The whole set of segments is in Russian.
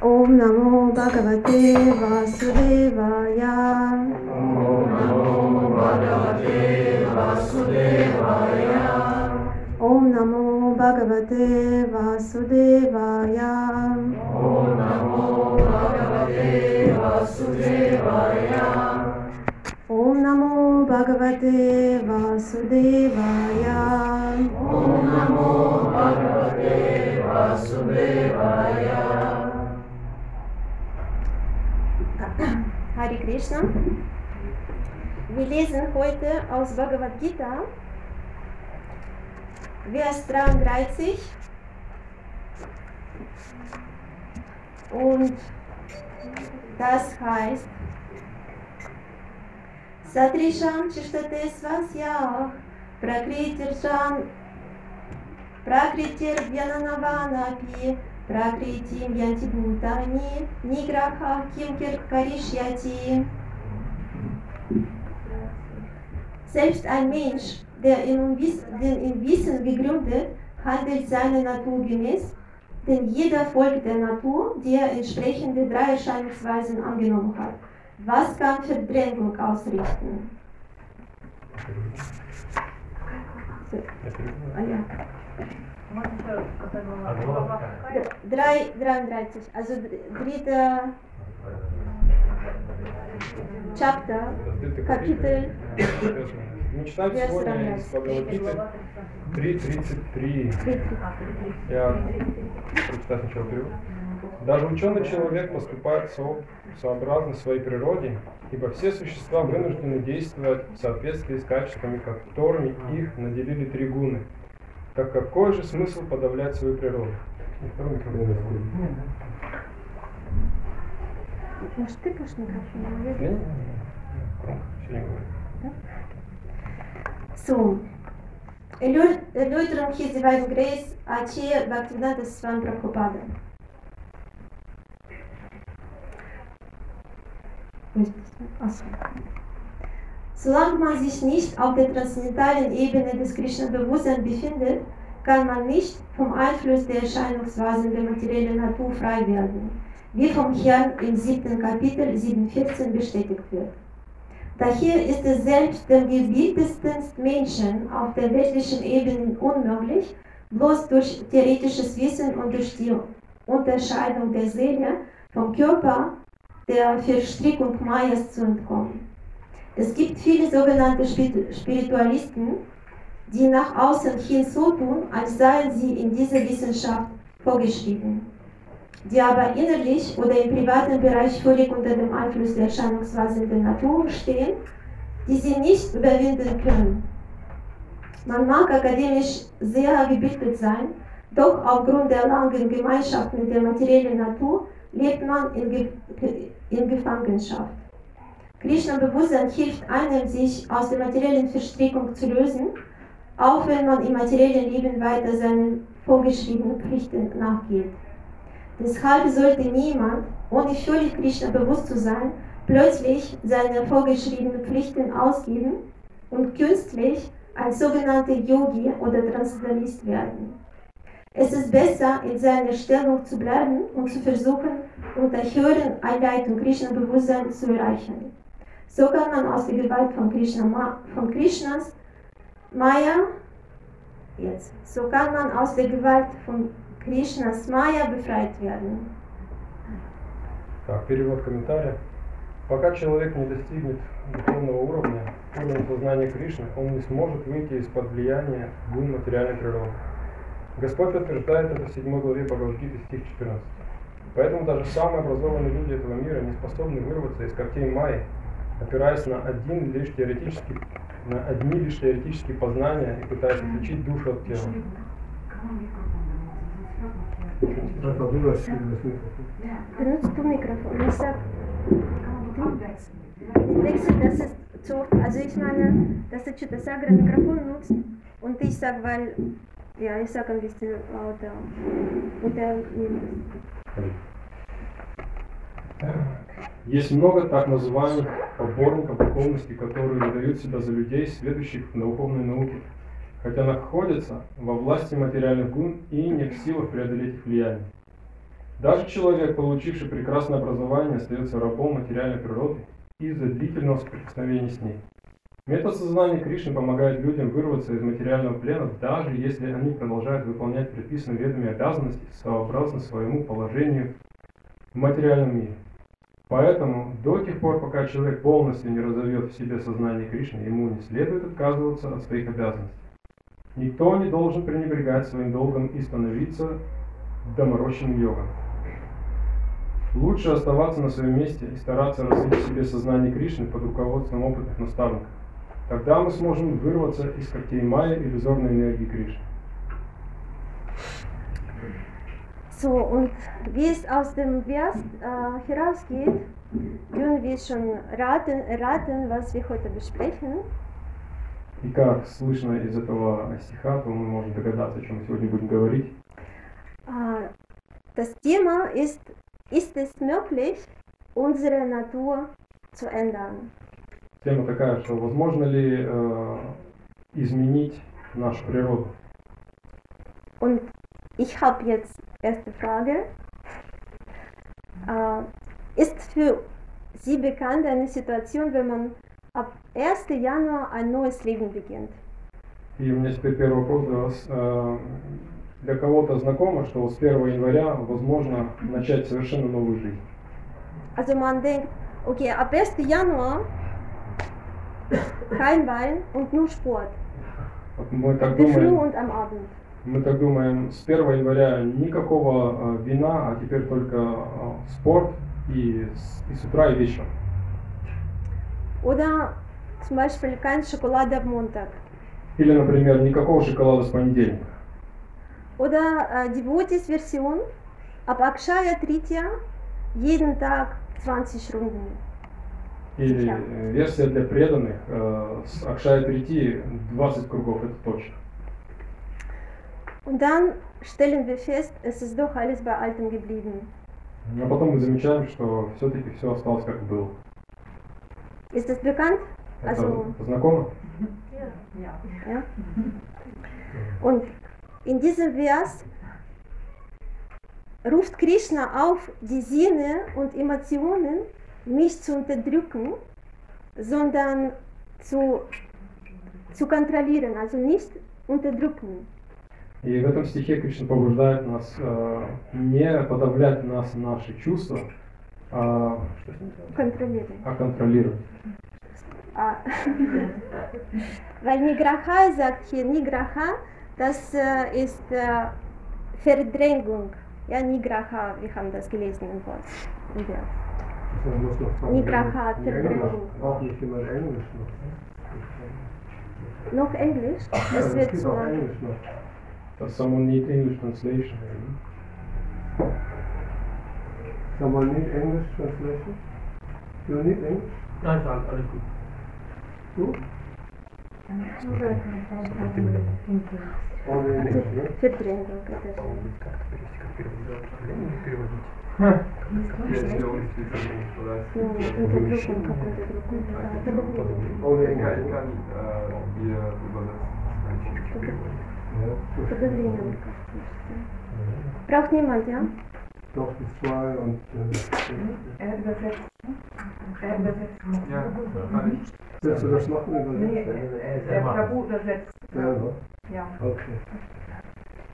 Om Namo Bhagavate Vasudevaya. Om Namo Bhagavate Vasudevaya. Om Namo Bhagavate Vasudevaya. Om Namo Bhagavate Vasudevaya. Bhagavate Vasudevaya. Om Namo Bhagavate Vasudevaya. Hare Krishna. Wir lesen heute aus Bhagavad Gita, Vers 33. Und das heißt, Chistate Svasya Prakritirsham Prakritir Vyananavanapi Prakritim Yanti Bhutani Nigraha Kim Karishyati Selbst ein Mensch, der in, den in Wissen gegründet, handelt seiner Natur gemäß, denn jeder folgt der Natur, die er entsprechende drei Erscheinungsweisen angenommen hat. Was kann Verdrängung ausrichten? Ah, ja. Drei, 33, also dr- dritter Chapter, Kapitel, Мы читаем сегодня из. Бхагавадгиты 3.33. 30. Я прочитаю сначала перевод. Даже ученый человек поступает со- сообразно своей природе, ибо все существа вынуждены действовать в соответствии с качествами, которыми их наделили три гуны. Так какой же смысл подавлять свою природу? Может, ты будешь микрофон? So, Erlö- Erläuterung His Divine Grace Acharya Bhaktivedanta Swami Prabhupada. Solange man sich nicht auf der transzendentalen Ebene des Krishna-Bewusstseins befindet, kann man nicht vom Einfluss der Erscheinungsweisen der materiellen Natur frei werden, wie vom Herrn im siebten Kapitel 7.14 bestätigt wird. Daher ist es selbst dem gebildetsten Menschen auf der weltlichen Ebene unmöglich, bloß durch theoretisches Wissen und durch die Unterscheidung der Seele vom Körper der Verstrickung Mayas zu entkommen. Es gibt viele sogenannte Spir- Spiritualisten, die nach außen hin so tun, als seien sie in dieser Wissenschaft vorgeschrieben, die aber innerlich oder im privaten Bereich völlig unter dem Einfluss der Erscheinungsweisen der Natur stehen, die sie nicht überwinden können. Man mag akademisch sehr gebildet sein, doch aufgrund der langen Gemeinschaft mit der materiellen Natur lebt man in, in Gefangenschaft. Krishna-Bewusstsein hilft einem, sich aus der materiellen Verstrickung zu lösen, auch wenn man im materiellen Leben weiter seinen vorgeschriebenen Pflichten nachgeht. Deshalb sollte niemand, ohne völlig Krishna bewusst zu sein, plötzlich seine vorgeschriebenen Pflichten ausgeben und künstlich als sogenannter Yogi oder Transzendentalist werden. Es ist besser, in seiner Stellung zu bleiben und zu versuchen, unter höheren Einleitung Krishna-Bewusstsein zu erreichen. So kann man aus der Gewalt von, Krishna, Ma- von Krishnas Maya, jetzt, so kann man aus der Gewalt von Krishnas Maya befreit werden. Так, перевод комментария. Пока человек не достигнет духовного уровня, уровня сознания Кришны, он не сможет выйти из-под влияния гун материальной природы. Господь подтверждает это в 7 главе Бхагавадгиты, стих 14. Поэтому даже самые образованные люди этого мира не способны вырваться из когтей Майи, опираясь на один лишь теоретический, на одни лишь теоретические познания и пытаясь отличить душу от тела. Benutzt du Mikrofon? Ich sag, wechsel das ist zu. Also ich meine, dass du das Sagra Mikrofon nutzt und ich sag, weil, ja, bisschen lauter. Und er nimmt es. Есть много так называемых поборников духовности, которые выдают себя за людей, следующих в духовной науке, хотя находятся во власти материальных гун и не в силах преодолеть их влияние. Даже человек, получивший прекрасное образование, остается рабом материальной природы из-за длительного соприкосновения с ней. Метод сознания Кришны помогает людям вырваться из материального плена, даже если они продолжают выполнять предписанные ведами обязанности сообразно своему положению в материальном мире. Поэтому до тех пор, пока человек полностью не разовьет в себе сознание Кришны, ему не следует отказываться от своих обязанностей. Никто не должен пренебрегать своим долгом и становиться доморощенным йогом. Лучше оставаться на своем месте и стараться развить в себе сознание Кришны под руководством опытных наставников. Тогда мы сможем вырваться из когтей Майя иллюзорной энергии Кришны. So, und wie es aus dem Vers äh, herausgeht, können wir schon raten, raten, was wir heute besprechen. И как слышно из этого стиха, то мы можем догадаться, о чем мы сегодня будем говорить. Äh, das Thema ist, ist es möglich, unsere Natur zu ändern? Тема такая, что возможно ли э, изменить нашу природу? Und ich habe jetzt erste Frage. Äh, ist für Sie bekannt eine Situation, wenn man ab 1. Januar ein neues Leben beginnt? И у меня теперь первый вопрос для вас. Э, Для кого-то знакомо, что с 1 января возможно начать совершенно новую жизнь. Also man denkt, okay, ab 1. Januar kein Wein und nur Sport. Мы так думаем, мы так думаем, с 1 января никакого э, вина, а теперь только э, спорт и и с утра и вечером. Oder zum Beispiel kein Schokolade am Montag. Или, например, никакого шоколада с понедельника. Oder äh, die Devotis-Version, ab Akshaya Tritya jeden Tag 20 Runden. Или э, версия для преданных э, с Акшая Трити 20 кругов, это точно. Und dann stellen wir fest, es ist doch alles bei Altem geblieben. Но потом мы замечаем, что все-таки все осталось как было. Ist das bekannt? Это Also, знакомо? ja. Und in diesem Vers ruft Krishna auf, die Sinne und Emotionen nicht zu unterdrücken, sondern zu, zu kontrollieren, also nicht unterdrücken. И в этом стихе Кришна побуждает нас э, не подавлять нас наши чувства, а, что с ними делать? Kontrollieren. а контролировать. Ah. Weil Nigraha sagt hier, Nigraha, das äh, ist äh, Verdrängung. Ja, Nigraha, wir haben das gelesen im Wort. Im Vers. Nitrahat Braucht nicht jemand Englisch noch? Noch Englisch? Das wird zu lang. Does someone need English translation? Someone need English translation? Do you need English? Nein, alles gut. Du? Verträge. Verträge. Ne? Verdrängung. это же. Если он действительно что Ну, Unterdrückung, как Unterdrückung. Да, Only Ja, English. ich ne? kann äh, hier übersetzen. Ja, gut. Подавление, мне кажется. Braucht niemand, ja? Doch, die zwei und äh, Er übersetzt. Er übersetzt. Ja, kann ich. willst du das machen? Nee, Übersetzen? der Prabhu übersetzt. Ja, ne? Ja. Okay.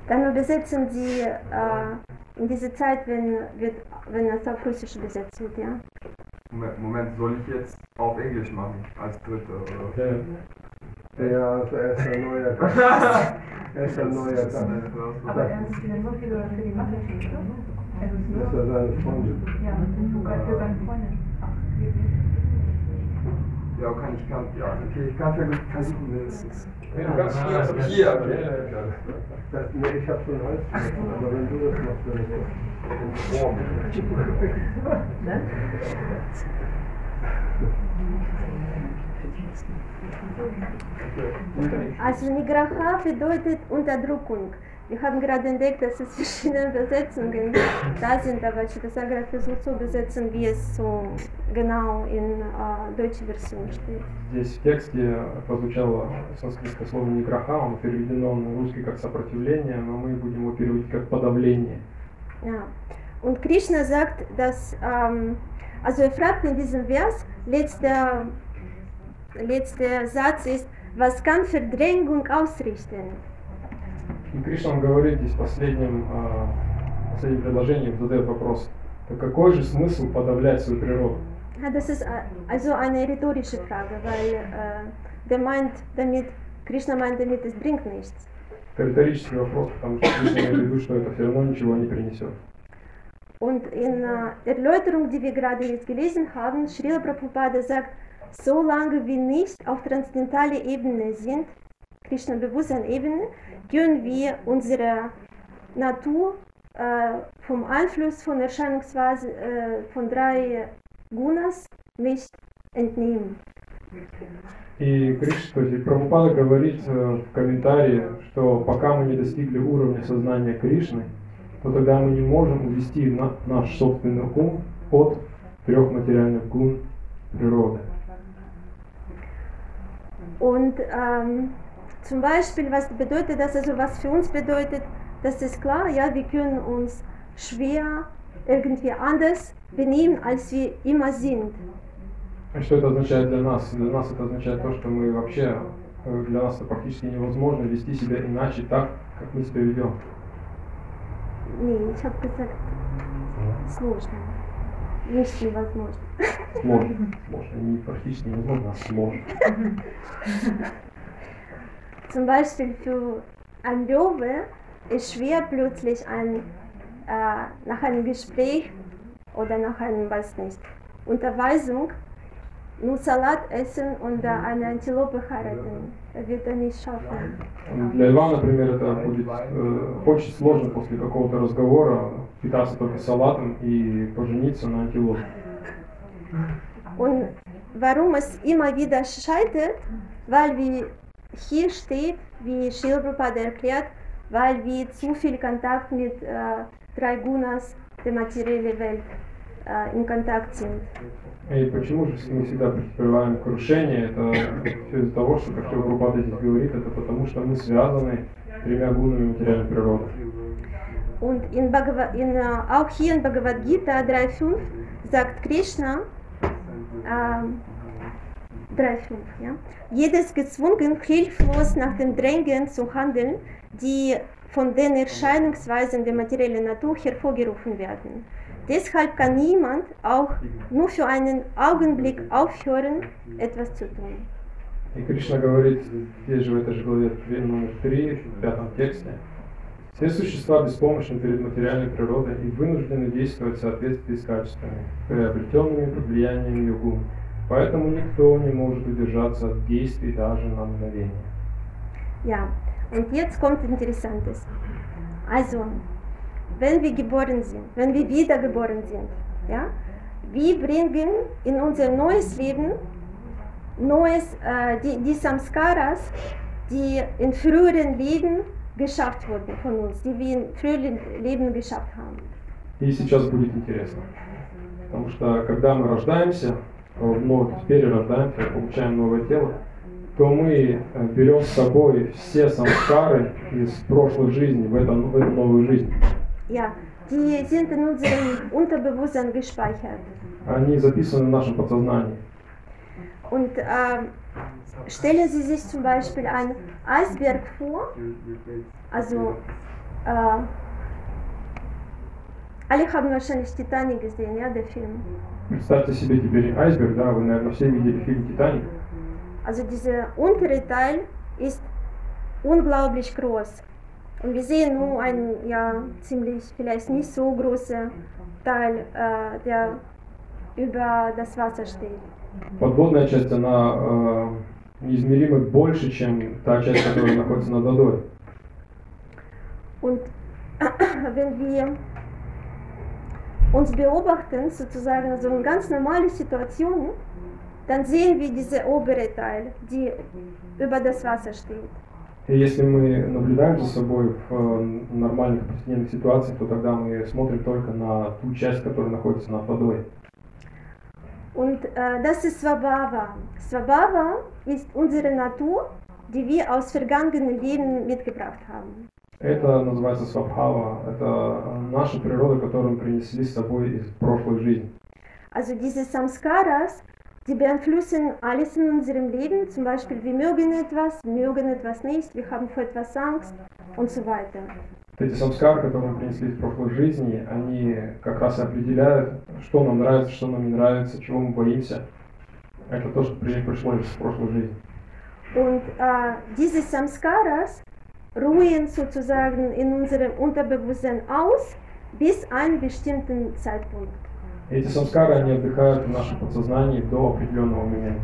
Dann übersetzen Sie äh, in dieser Zeit, wenn, wird, wenn es auf Russisch übersetzt wird, ja? Moment, Moment, soll ich jetzt auf Englisch machen als dritte? Oder? Yeah. Ja, also er ist ein neuer Gast. Er ist ein neuer. Aber er ist nur für, für die Mathe-Schule. Es ist Das ist ja seine Freundin. ja, sogar für seine Freundin. Ach, Ja, kann ich kann. Ja, okay, ich kann versuchen, versuchen mindestens. Wenn du ganz viel auf Papier. Nee, ich habe schon Holz, aber wenn du das machst, dann ist das Form. Also Nigraha bedeutet Unterdrückung. Wir haben gerade entdeckt, dass es verschiedene Übersetzungen da sind, aber Chitasagra versucht zu übersetzen, wie es so genau in äh, deutscher Version steht. Здесь в тексте прозвучало санскритское слово «ниграха», оно переведено на русский как «сопротивление», но мы будем его переводить как «подавление». Ja. Und Krishna sagt, dass, ähm, also er fragt in diesem Vers, letzter, letzter Satz ist, was kann Verdrängung ausrichten? И Кришна он говорит здесь а, последнем предложении, задает вопрос, так какой же смысл подавлять свою природу? Das ist äh, also eine rhetorische Frage, weil äh, der meint damit, Krishna meint damit, es bringt nichts. Это риторический вопрос, потому что Кришна имеет в виду, что это все равно ничего не принесет. Und in äh, der Erläuterung, die wir gerade jetzt gelesen haben, Srila Prabhupada sagt, solange wir nicht auf transzendentaler Ebene sind, Krishna-Bewusstsein-Ebene, können wir unsere Natur äh, vom Einfluss von Erscheinungsweise äh, von drei Gunas nicht entnehmen. И Кришна, то есть Прабхупада говорит э, в комментарии, что пока мы не достигли уровня сознания Кришны, то тогда мы не можем увести на, наш собственный ум от трех материальных гун природы. Und ähm, zum Beispiel, was bedeutet das, also was für uns bedeutet, das ist klar, ja, wir können uns schwer irgendwie anders benehmen, als wir immer sind. И что это означает для нас? Для нас это означает то, что мы вообще, для нас это практически невозможно вести себя иначе так, как мы себя ведем. Ich habe gesagt, сложно. Nicht невозможно. Сможем. Сможем. Не практически невозможно, а сможем. Zum Beispiel für ein Löwe ist schwer plötzlich ein, äh, nach einem Gespräch oder nach einem, weiß nicht, Unterweisung nur Salat essen und äh, eine Antilope heiraten. Das wird er nicht schaffen. Для льва, например, это будет э, очень сложно после какого-то разговора питаться только салатом и пожениться на антилопе. Und warum es immer wieder scheitert, weil wie hier steht, wie Shilprabhupada erklärt, weil wir zu viel Kontakt mit äh, drei Gunas, der materiellen Welt, äh, in Kontakt sind. И почему же мы всегда претерпеваем крушение? Это все из-за того, что, как Прабхупада здесь говорит, это потому что мы связаны тремя гунами материальной природы. Und in Bhagavad, in, äh, auch hier in Bhagavad Gita 3.5 sagt Krishna, ähm, 3.5, ja, jedes gezwungen, hilflos nach dem Drängen zu handeln, die von den Erscheinungsweisen der materiellen Natur hervorgerufen werden. Deshalb kann niemand auch nur für einen Augenblick aufhören, etwas zu tun. И Кришна говорит здесь же в этой же главе номер 3, в пятом тексте. Все существа беспомощны перед материальной природой и вынуждены действовать в соответствии с качествами, приобретенными под влиянием ее гун. Поэтому никто не может удержаться от действий даже на мгновение. Ja, und jetzt kommt Interessantes. Also, wenn wir geboren sind, wenn wir wiedergeboren sind, ja, wir bringen in unser neues Leben neues, äh, die, die Samskaras, die in früheren Leben geschafft wurden von uns, die wir in früheren Leben geschafft haben. И сейчас будет интересно. Потому что когда мы рождаемся, вновь перерождаемся, получаем новое тело, то мы э, берем с собой все самскары из прошлых жизней в, этом, в эту новую жизнь. Ja, die sind in unserem Unterbewusstsein gespeichert. Они записаны в нашем подсознании. Und ähm, stellen Sie sich zum Beispiel einen Eisberg vor, also äh, alle haben wahrscheinlich Titanic gesehen, ja, der Film. Представьте себе теперь айсберг, да, вы, наверное, все видели фильм «Титаник». Also dieser untere Teil ist unglaublich groß. Und wir sehen nur einen, ja, ziemlich, vielleicht nicht so großen Teil, äh, der über das Wasser steht. Подводная часть, она э, неизмеримо больше, чем та часть, которая находится над водой. Und wenn wir uns beobachten, sozusagen so in ganz normale Situationen, dann sehen wir diese obere Teil, die über das Wasser steht. И если мы наблюдаем за собой в э, нормальных повседневных ситуациях, то тогда мы смотрим только на ту часть, которая находится над водой. Und äh, das ist Swabhava. Swabhava ist unsere Natur, die wir aus vergangenen Leben mitgebracht haben. Это называется свабхава. Это наша природа, которую мы принесли с собой из прошлой жизни. Also diese Samskaras, die beeinflussen alles in unserem Leben. Zum Beispiel, wir mögen etwas, mögen etwas nicht, wir haben vor etwas Angst und so weiter. Эти самскары, которые мы принесли из прошлой жизни, они как раз и определяют, что нам нравится, что нам не нравится, чего мы боимся. Это то, что при- пришло из прошлой жизни. Und äh, diese Samskaras ruhen sozusagen in unserem Unterbewusstsein aus bis einen bestimmten Zeitpunkt. Эти самскары, они отдыхают в нашем подсознании до определенного момента.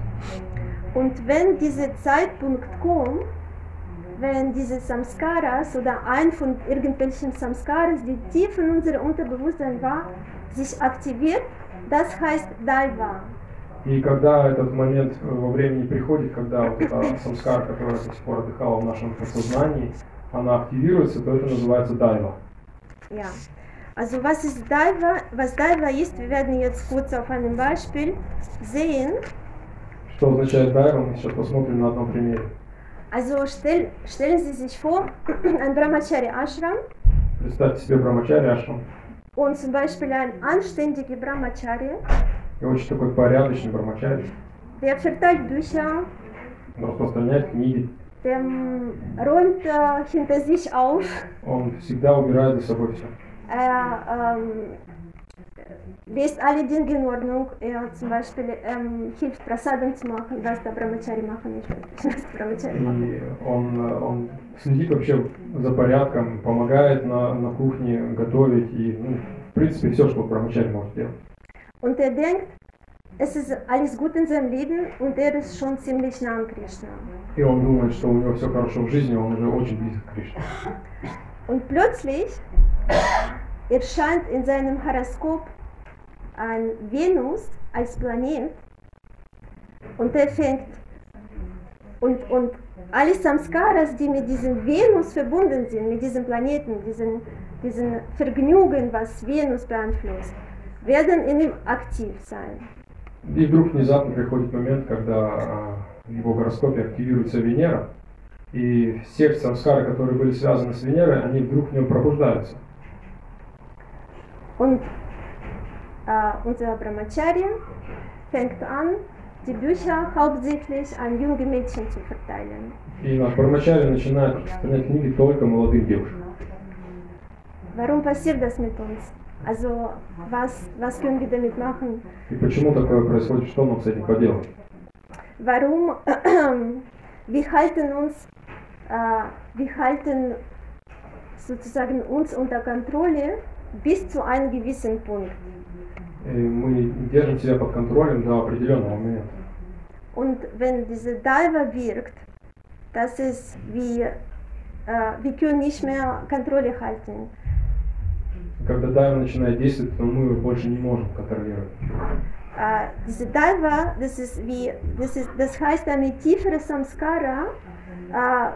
Und wenn dieser Zeitpunkt kommt, wenn diese Samskaras oder ein von irgendwelchen Samskaras, die tief in unserem Unterbewusstsein war, sich aktiviert, das heißt Daiva. И когда этот момент э, во времени приходит, когда вот эта самскара, которая до сих пор отдыхала в нашем подсознании, она активируется, то это называется дайва. Ja. Also was ist Daiva? Was Daiva ist, wir werden jetzt kurz auf einem Beispiel sehen. Что означает дайва, мы сейчас посмотрим на одном примере. Also stell, stellen Sie sich vor, ein Brahmachari Ashram Представьте себе брамачари ашрам und zum Beispiel ein anständiger Brahmachari, и очень такой порядочный der verteilt Bücher, Он распространяет книги, der mm, räumt äh, hinter sich auf, он всегда убирает за собой все. er ähm, lässt alle Dinge in Ordnung. Er zum Beispiel ähm, hilft Prasadam zu machen, was der Brahmachari machen. И он, он следит вообще за порядком, помогает на, на кухне готовить и, ну, в принципе, все, что брамачари может делать. Und er denkt, es ist alles gut in seinem Leben und er ist schon ziemlich nah an Krishna. И он думает, что у него все хорошо в жизни, он уже очень близко к Кришне. Und plötzlich erscheint in seinem Horoskop ein Venus als Planet und er fängt und, und alle Samskaras, die mit diesem Venus verbunden sind, mit diesem Planeten, diesen, diesen Vergnügen, was Venus beeinflusst, werden in ihm aktiv sein. И вдруг внезапно приходит момент, когда а, в его гороскопе активируется Венера, и все самскары, которые были связаны с Венерой, они вдруг в нем пробуждаются. Und äh, unser Brahmacharya fängt an, die Bücher hauptsächlich an junge Mädchen zu verteilen. И наш Бармачари начинает распространять книги только молодым девушкам. Warum passiert das mit uns? Also, was, was können wir damit machen? И почему такое происходит, что нам с этим поделать? Warum wir halten uns, äh, wir halten sozusagen uns unter Kontrolle bis zu einem gewissen Punkt. И мы держим себя под контролем до определенного момента. Und wenn diese Daiva wirkt, das ist wie, äh, wir können nicht mehr Kontrolle halten. Когда дайва начинает действовать, то мы больше не можем контролировать. Äh, diese Daiva, das ist wie, das ist, das heißt eine tiefere Samskara äh,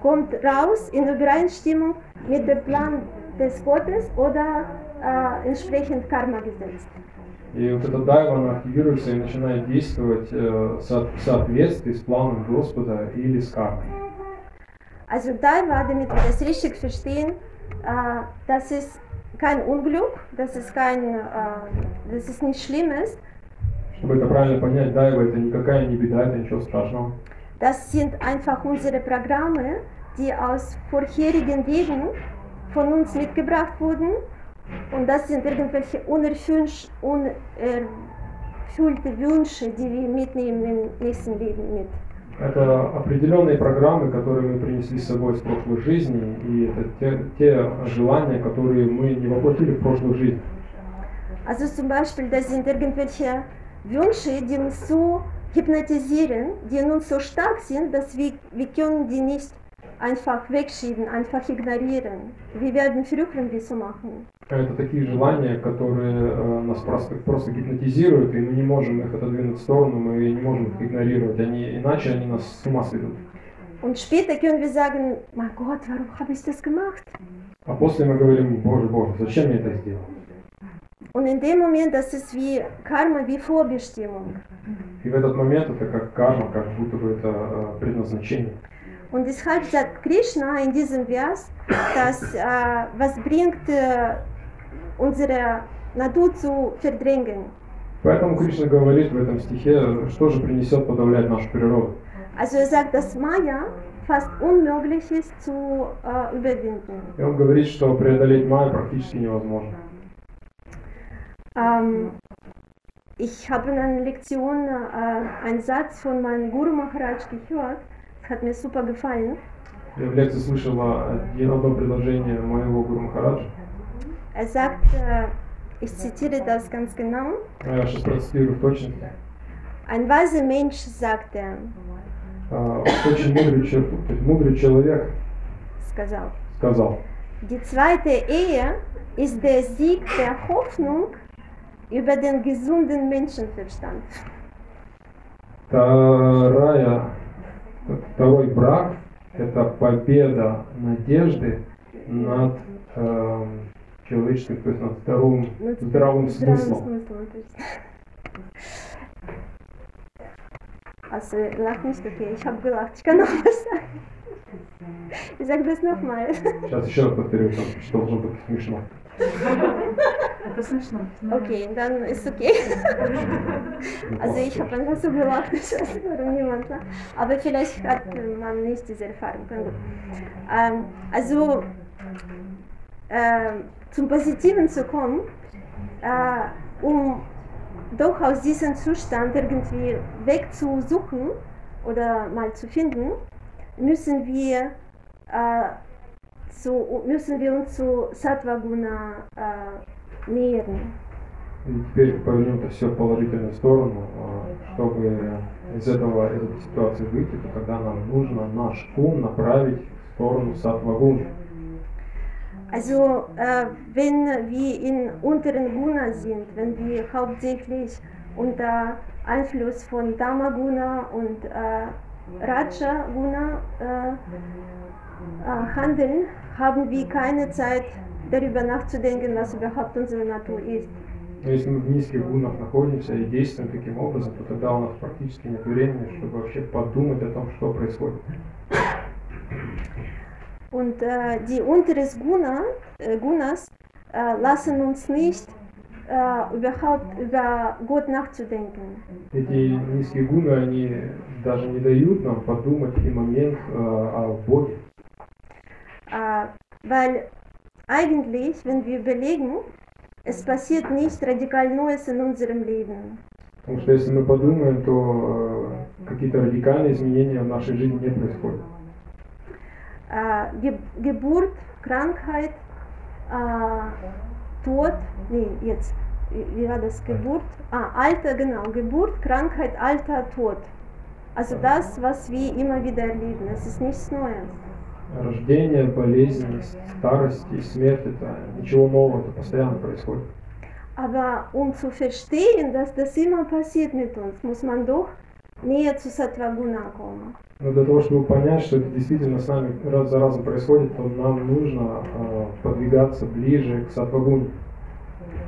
kommt raus in Übereinstimmung mit dem Plan des Gottes oder äh, entsprechend Karma gesetzt. И вот эта дайва, она активируется и начинает действовать э, в соответствии с планом Господа или с кармой. Also Daiva, damit wir das richtig verstehen, äh, das ist kein Unglück, das ist kein, äh, das ist nichts Schlimmes, Чтобы это правильно понять, дайва это никакая не беда, это ничего страшного. Das sind einfach unsere Programme, die aus vorherigen Leben von uns mitgebracht wurden. Und das sind irgendwelche unerfüllt- unerfüllte Wünsche, die wir mitnehmen im nächsten Leben mit. Это определенные программы, которые мы принесли с собой с прошлой жизни, и это те, те желания, которые мы не воплотили в прошлую жизнь. Also zum Beispiel, das sind irgendwelche Wünsche, die uns so hypnotisieren, die in uns so stark sind, dass wir, wir können die nicht einfach wegschieben, einfach ignorieren. Wir werden versuchen, die zu machen. Это такие желания, которые э, нас просто, просто гипнотизируют, и мы не можем их отодвинуть в сторону, мы не можем их игнорировать, они, иначе они нас с ума сведут. Und später können wir sagen, mein Gott, warum habe ich das gemacht? А после мы говорим, Боже, Боже, зачем я это сделал? Und in dem Moment, das ist wie Karma, wie Vorbestimmung. И в этот момент это как карма, как будто бы это э, предназначение. Und deshalb sagt Krishna in diesem Vers, dass äh, was bringt äh, unsere Natur zu verdrängen. Поэтому Кришна говорит в этом стихе, что же принесет подавлять нашу природу. Also er sagt, dass Maya fast unmöglich ist zu äh, überwinden. И он говорит, что преодолеть майя практически невозможно. Ähm, ich habe in einer Lektion äh, einen Satz von meinem Guru Maharaj gehört. Das hat mir super gefallen. Я в лекции слышала одно предложение моего Гуру Махараджа. Er sagt, äh, ich zitiere das ganz genau. А Я сейчас процитирую в точности. Ein weiser Mensch sagte, А, Очень мудрый, мудрый человек сказал, сказал, die zweite Ehe ist der Sieg der Hoffnung über den gesunden Menschenverstand. вторая, второй брак – это победа надежды над эм, человеческим, то есть над здоровым, Mit здравым здравым смыслом. смыслом, was sagen. Ich sage das nochmal. Сейчас еще раз повторю, что должно быть смешно. das ist nicht schlimm. Okay, dann ist okay. also ich habe einfach so gelacht, ich weiß nicht, warum niemand lacht. Aber vielleicht hat man nicht diese Erfahrung. Ähm, also äh, zum Positiven zu kommen, äh, um doch aus diesem Zustand irgendwie wegzusuchen oder mal zu finden, müssen wir äh, zu, müssen wir uns zu Satvaguna äh, nähern. И теперь повернем все в положительную сторону. А, Чтобы из этого, из этой ситуации выйти, то тогда нам нужно наш ум направить в сторону сатвагуны. Also äh, wenn wir in unteren Guna sind, wenn wir hauptsächlich unter Einfluss von Tamaguna und äh, Raja Guna äh, äh, handeln, haben wir keine Zeit darüber nachzudenken, was überhaupt unsere Natur ist. Но если мы в низких гунах находимся и действуем таким образом, то тогда у нас практически нет времени, чтобы вообще подумать о том, что происходит. Und äh, die unteren Guna, äh, Gunas äh, lassen uns nicht äh, überhaupt über Gott nachzudenken. Эти низкие гуны, они даже не дают нам подумать и момент э, о Боге. Äh, weil eigentlich, wenn wir überlegen, es passiert nicht radikal Neues in unserem Leben. Потому что если мы подумаем, то э, какие-то радикальные изменения в нашей жизни не происходят. Äh, Ge Geburt, Krankheit, äh, Tod, nee, jetzt, wie war das? Geburt, ah, Alter, genau, Geburt, Krankheit, Alter, Tod. Also das, was wir immer wieder erleben, es ist nichts Neues. Рождение, болезнь, старость и смерть – это ничего нового, это постоянно происходит. Aber um zu verstehen, dass das immer passiert mit uns, muss man doch näher zu Sattvaguna kommen. Но для того, чтобы понять, что это действительно с нами раз за разом происходит, то нам нужно э, подвигаться ближе к сатвагуне.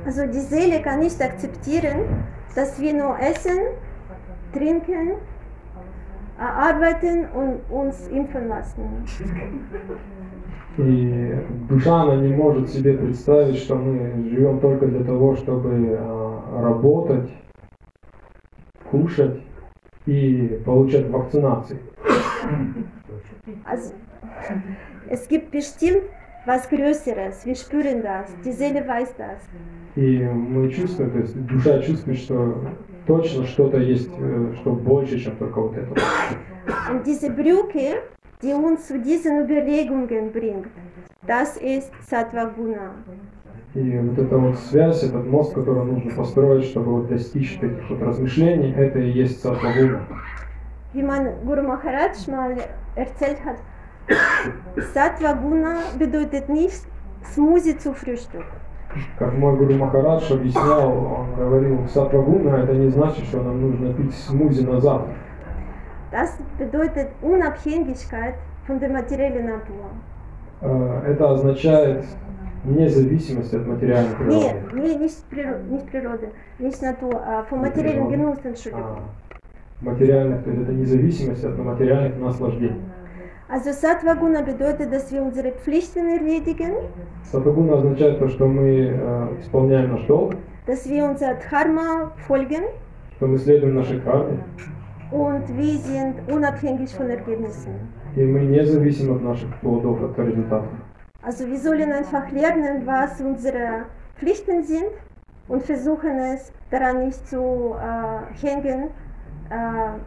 Also die Seele kann nicht akzeptieren, dass wir nur essen, trinken, äh, arbeiten und uns impfen lassen. И душа, она не может себе представить, что мы живем только для того, чтобы э, работать, кушать и получать вакцинации. Also es gibt bestimmt was Größeres, wir spüren das, die Seele weiß das. И мы чувствуем, то есть душа чувствует, что точно что-то есть, э, что больше, чем только вот это. Und diese Brücke, die uns zu diesen Überlegungen bringt, das ist Sattvaguna. И вот эта вот связь, этот мост, который нужно построить, чтобы вот достичь таких вот размышлений, это и есть сатвагуна. Wie man Guru Maharaj mal erzählt hat, Sattvaguna bedeutet nicht Smoothie zu Frühstück. Как мой Гуру Махарадж объяснял, он говорил, сатвагуна это не значит, что нам нужно пить смузи на завтрак. Das bedeutet Unabhängigkeit von der materiellen Natur. Э, Это означает независимость от материальной природы. nee nicht, Priroде, nicht Природе, nicht Natur, а von materiellen. Genuss, Entschuldigung. А, Материальных, то есть это независимость от материальных наслаждений. Also Sattva Guna bedeutet, dass wir unsere Pflichten erledigen, Сатагуна означает то, что мы э, исполняем наш долг, dass wir unser Dharma folgen что мы следуем нашей карме, und wir sind unabhängig von Ergebnissen. и мы не зависим от наших плодов, от результатов. Also wir sollen einfach lernen, was unsere Pflichten sind und versuchen es daran nicht zu äh, hängen, äh,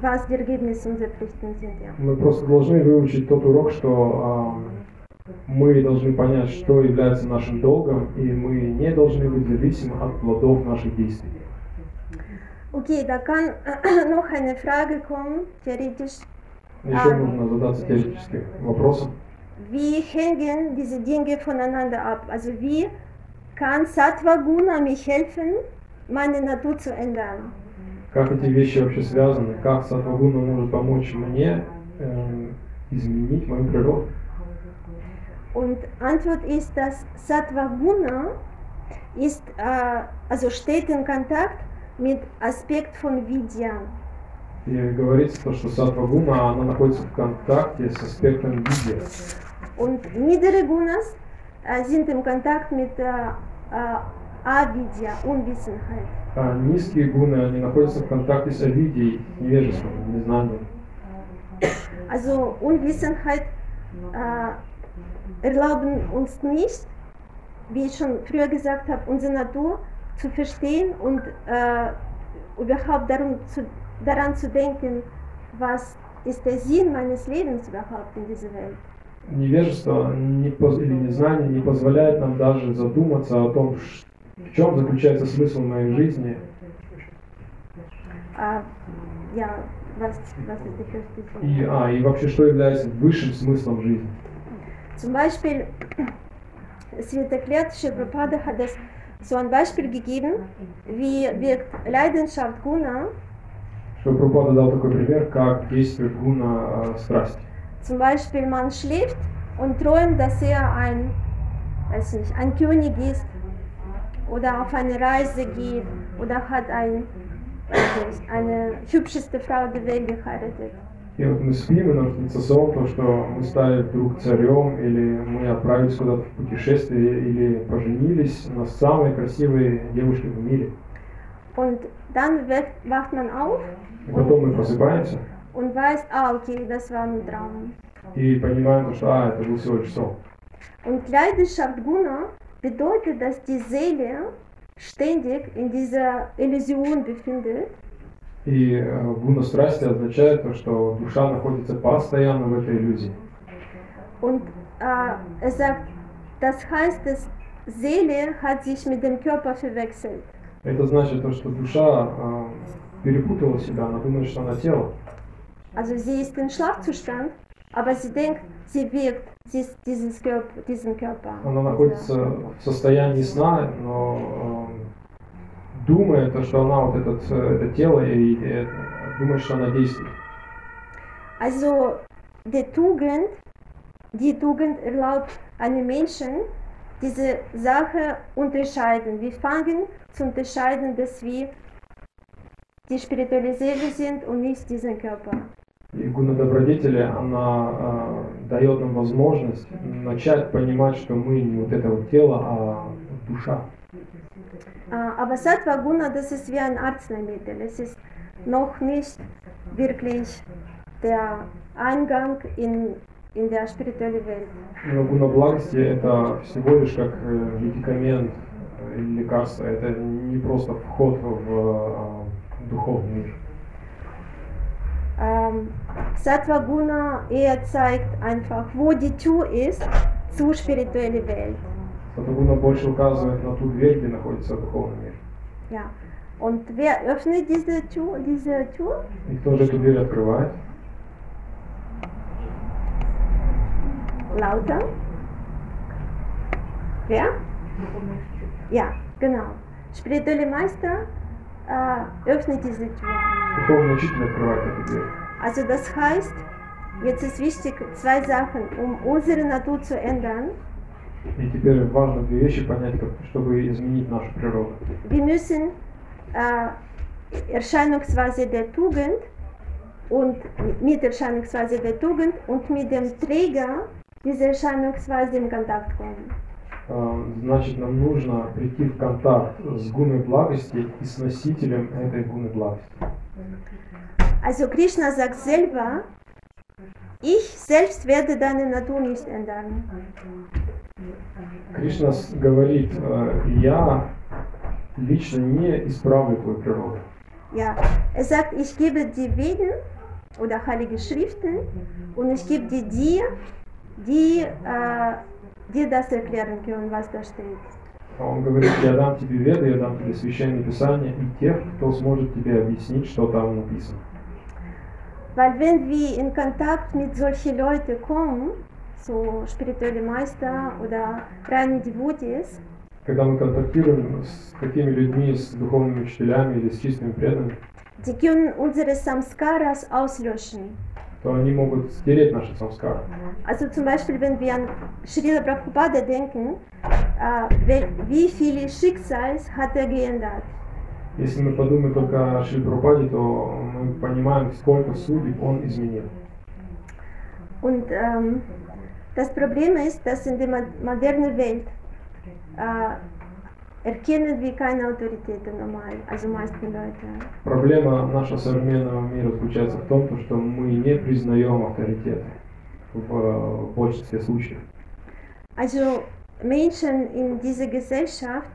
was die Ergebnisse unserer Pflichten sind. Ja. Мы просто должны выучить тот урок, что а, мы должны понять, что является нашим долгом, и мы не должны быть зависимы от плодов наших действий. Okay, da kann noch eine Frage kommen, theoretisch. Еще А. нужно задаться теоретическим вопросом, Wie hängen diese Dinge voneinander ab? Also wie kann Sattva Guna mich helfen, meine Natur zu ändern? Как эти вещи вообще связаны, как сатвагуна может помочь мне э, изменить мою природу. Und Antwort ist, dass Sattva Guna ist, äh, also steht in Kontakt mit Aspekt von Vidya. И говорится то, что сатвагуна, она находится в контакте с аспектом видья. Und niedere Gunas äh, sind im Kontakt mit äh, Avidya, Unwissenheit. А низкие гуны, они находятся в контакте с авидией, невежеством, незнанием. Also Unwissenheit äh, erlauben uns nicht, wie ich schon früher gesagt habe, unsere Natur zu verstehen und äh, überhaupt darum zu, daran zu denken, was ist der Sinn meines Lebens überhaupt in dieser Welt. Невежество не или незнание не позволяет нам даже задуматься о том, ш- в чем заключается смысл моей жизни Äh, was, was ist der höchste Sinn? и, а, и вообще, что является высшим смыслом жизни. Zum Beispiel, es wird erklärt, Shri Prabhupada hat das so ein Beispiel gegeben, wie wirkt Leidenschaft Guna Что Прабхупада дал такой пример, как действует гуна э, страсти. Zum Beispiel, man schläft und träumt, dass er ein, weiß nicht, ein König ist oder auf eine Reise geht oder hat ein, weiß nicht, eine hübscheste Frau der Welt geheiratet. И вот мы спим, и нам снится сон, то, что мы стали вдруг царем, или мы отправились куда-то в путешествие, или поженились на самой красивой девушке в мире. Und dann wacht, wacht man auf И потом мы просыпаемся und weiß, ah, okay, das war ein Traum. и понимаем, то, что а, это был всего лишь сон. Und Leidenschaft Guna bedeutet, dass die Seele ständig in dieser Illusion befindet И э, гуна страсти означает то, что душа находится постоянно в этой иллюзии. Und äh, er sagt, das heißt, dass Seele hat sich mit dem Körper verwechselt. Это значит то, что душа э, перепутала себя, она думает, что она тело. Also sie ist in Schlafzustand, aber sie denkt, sie wirkt dies, dieses Körper, diesen Körper. Она находится в состоянии сна, но э, думает, то, что она вот этот, э, это тело и э, думает, что она действует. Also die Tugend, die Tugend erlaubt einem Menschen, diese Sache unterscheiden. Wir fangen zu unterscheiden, dass wir die spirituelle Seele sind und nicht diesen Körper. И гуна добродетели, она э, дает нам возможность начать понимать, что мы не вот это вот тело, а душа. Aber Sattva Guna, das ist wie ein Arzneimittel. Es ist noch nicht wirklich der Eingang in, in der spirituelle Welt. Но гуна благости это всего лишь как э, медикамент или лекарство. Это не просто вход в э, духовный мир. Ähm, Sattva Guna eher zeigt einfach, wo die Tür ist zur spirituellen Welt. Сатагуна больше указывает на ту дверь, где находится духовный мир. Ja. Und wer öffnet diese Tür? Diese Tür? И кто же эту дверь открывает? Lauter? Wer? Ja, genau. Spirituelle Meister äh, öffnet diese Tür. Духовный учитель открывает эту дверь. Also das heißt, jetzt ist wichtig zwei Sachen, um unsere Natur zu ändern. И теперь важно две вещи понять, как, чтобы изменить нашу природу. Wir müssen äh, Erscheinungsweise der Tugend und mit Erscheinungsweise der Tugend und mit dem Träger dieser Erscheinungsweise in Kontakt kommen. А, Значит, нам нужно прийти в контакт с гуной благости и с носителем этой гуны благости. Also Krishna sagt selber, ich selbst werde deine Natur nicht ändern. Кришна говорит, э, я лично не исправлю твою природу. Ja, er sagt, ich gebe dir Veden oder heilige Schriften und ich gebe dir die, die äh, dir das erklären können, was da steht. А Он говорит, я дам тебе веды, я дам тебе священные писания и тех, кто сможет тебе объяснить, что там написано. Weil wenn wir in Kontakt mit solchen Leuten kommen, so spirituelle Meister oder reine Devotees, Когда мы контактируем с такими людьми, с духовными учителями или с чистыми преданными, die können unsere Samskaras auslöschen. то они могут стереть наши самскары. Also zum Beispiel, wenn wir an Srila Prabhupada denken, äh, wel- wie viele Schicksals hat er geändert? Если мы подумаем только о Шри Прабхупаде, то мы понимаем, сколько судеб он изменил. Und ähm, das Problem ist, dass in der mo- modernen Welt äh, erkennen wir keine Autoritäten normal, also meisten Leute. Проблема нашего современного мира заключается в том, то, что мы не признаем авторитеты в э, большинстве случаев. Also Menschen in dieser Gesellschaft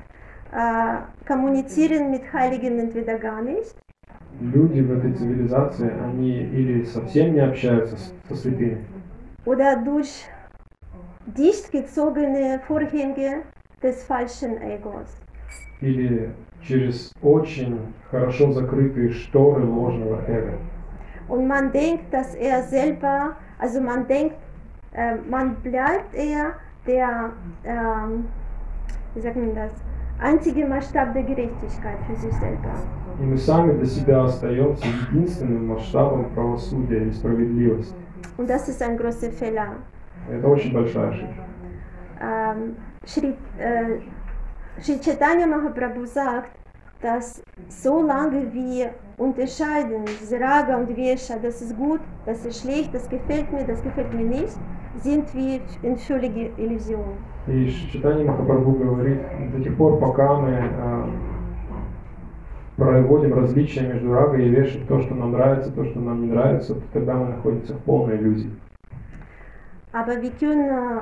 äh, mit Heiligen entweder gar nicht Люди в этой цивилизации, они или совсем не общаются со святыми, oder durch dicht gezogene Vorhänge des falschen Egos. или через очень хорошо закрытые шторы ложного эго. Und man denkt, dass er selber, also man denkt, äh, man bleibt eher der, ähm, wie sagt man das, einzige Maßstab der Gerechtigkeit für sich selber. И мы сами для себя остаемся единственным масштабом правосудия и справедливости. Und das ist ein großer Fehler. Это очень большая ошибка. Ähm, Shri, äh, Shri Chaitanya Mahaprabhu sagt, dass solange wir unterscheiden, diese Raga und Vesha, das ist gut, das ist schlecht, das gefällt mir, das gefällt mir nicht, sind wir völliger Illusion. И Читание Махапрабху говорит, до тех пор, пока мы э, проводим различия между рагой и вешей, то, что нам нравится, то, что нам не нравится, то тогда мы находимся в полной иллюзии. Aber wir können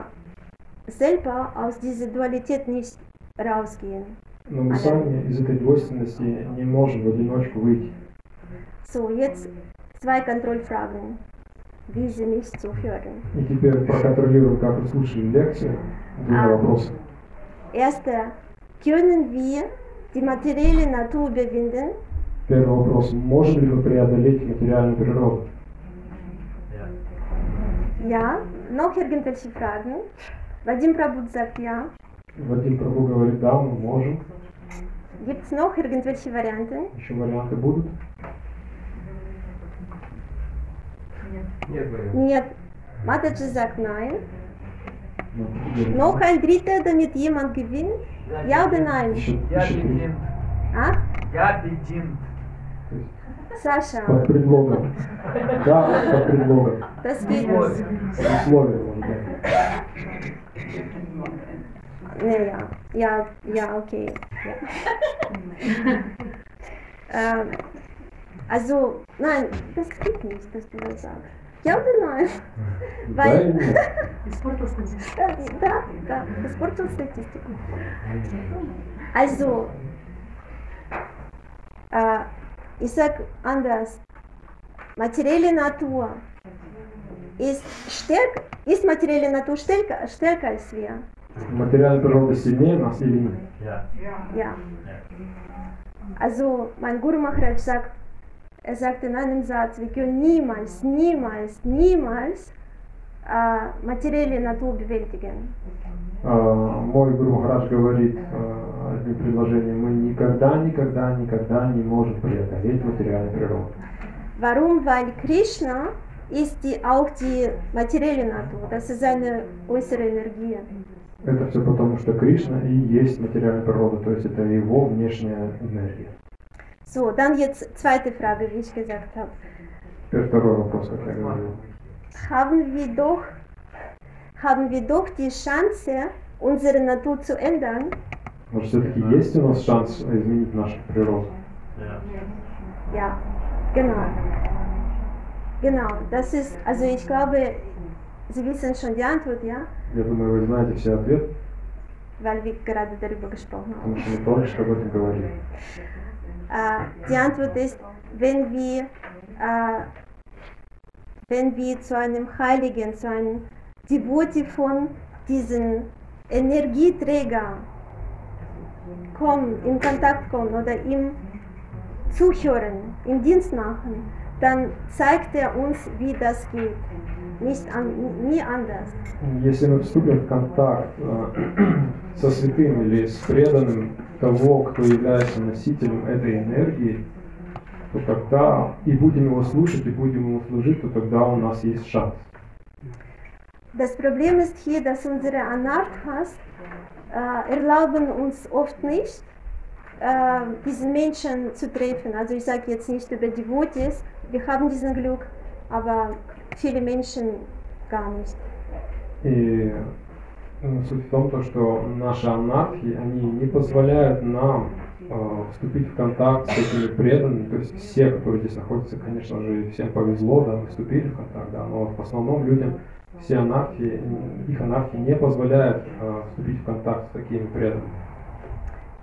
selber aus dieser Dualität nicht rausgehen. Но мы сами из этой двойственности не можем в одиночку выйти. So, jetzt zwei Kontrollfragen, nicht. И теперь проконтролируем, как вы слушали лекцию. Два вопроса. Erster, können wir die materielle Natur überwinden? Первый вопрос. Можем ли мы преодолеть материальную природу? Ja. Noch irgendwelche Fragen? Vadim Prabhu sagt ja. Вадим Прабу говорит, да, мы можем. Gibt es noch irgendwelche Varianten? Еще варианты будут. Нет вариантов. Нет. Mataji sagt nein. Ну, говорит, Noch ein dritter, damit jemand gewinnt? Ja oder nein? Еще, Я еще три. бедин. Ah? Я бедин. То есть Sascha, Под предлогом. Да, под предлогом. das geht Условия. nicht. Условия, может быть. Naja, ja, ja, okay. Ja. ähm, also, nein, das geht nicht, dass du das sagst. Oder nein? Да? Испортил статистику. да, да, да, испортил статистику. Also, äh, ich sag anders, materielle Natur ist, stärk, ist materielle Natur stärker, stärker als wir. Материальная природа сильнее нас или нет? Ja. Also mein Guru Maharaj sagt, er sagt in einem Satz, wir können niemals, niemals, niemals äh, materielle Natur bewältigen. мой Гуру Махарадж говорит одним предложением, мы никогда, никогда, никогда не можем преодолеть материальную природу. Warum? Weil Krishna ist die, auch die materielle Natur, das ist seine äußere Energie. Это все потому, что Кришна и есть материальная природа, то есть это его внешняя энергия. So, dann jetzt zweite Frage, wie ich gesagt habe. Теперь второй вопрос, как я говорил. Haben wir doch, haben wir doch die Chance, unsere Natur zu ändern? Может, все-таки есть у нас шанс изменить нашу природу? Ja, genau. Genau, das ist, also ich glaube, Sie wissen schon die Antwort, ja? Я думаю, вы знаете все ответ, Weil wir gerade darüber gesprochen haben. потому что мы только что об этом говорили. Äh, die Antwort ist, wenn wir, äh, wenn wir zu einem Heiligen, zu einem Devotee von diesem Energieträger kommen, in Kontakt kommen oder ihm zuhören, ihm Dienst machen, dann zeigt er uns, wie das geht. Nicht an, nie anders. Если мы вступим в контакт э, со святым или с преданным того, кто является носителем этой энергии, то тогда и будем его слушать, и будем ему служить, то тогда у нас есть шанс. Das Problem ist hier, dass unsere Anarthas äh, erlauben uns oft nicht, äh, diesen Menschen zu treffen. Also ich sage jetzt nicht über Devotees, wir haben diesen Glück, aber viele Menschen gar nicht. И э, суть в том, то, что наши анархии, они не позволяют нам э, вступить в контакт с этими преданными, то есть все, которые здесь находятся, конечно же, всем повезло, да, мы вступили в контакт, да, но в основном людям все анархии, их анархии не позволяют э, вступить в контакт с такими преданными.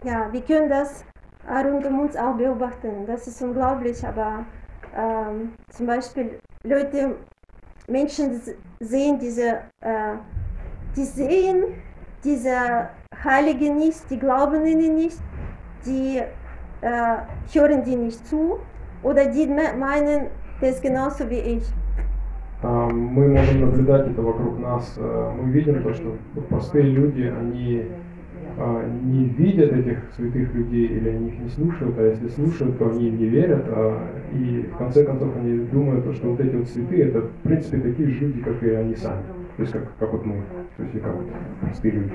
Ja, wir können das äh, rund um uns auch beobachten. Das ist unglaublich, aber ähm, zum Beispiel Leute, Menschen s- sehen diese, äh, die sehen diese Heiligen nicht, die glauben ihnen nicht, die äh, hören die nicht zu oder die me- meinen, der ist genauso wie ich. А, Мы можем наблюдать это вокруг нас. Э, Мы видим то, что простые люди, они а, не видят этих святых людей или они их не слушают, а если слушают, то они им не верят, а, и в конце концов они думают, то, что вот эти вот святые, это в принципе такие же люди, как и они сами, то есть как, как вот мы, то есть как вот простые люди.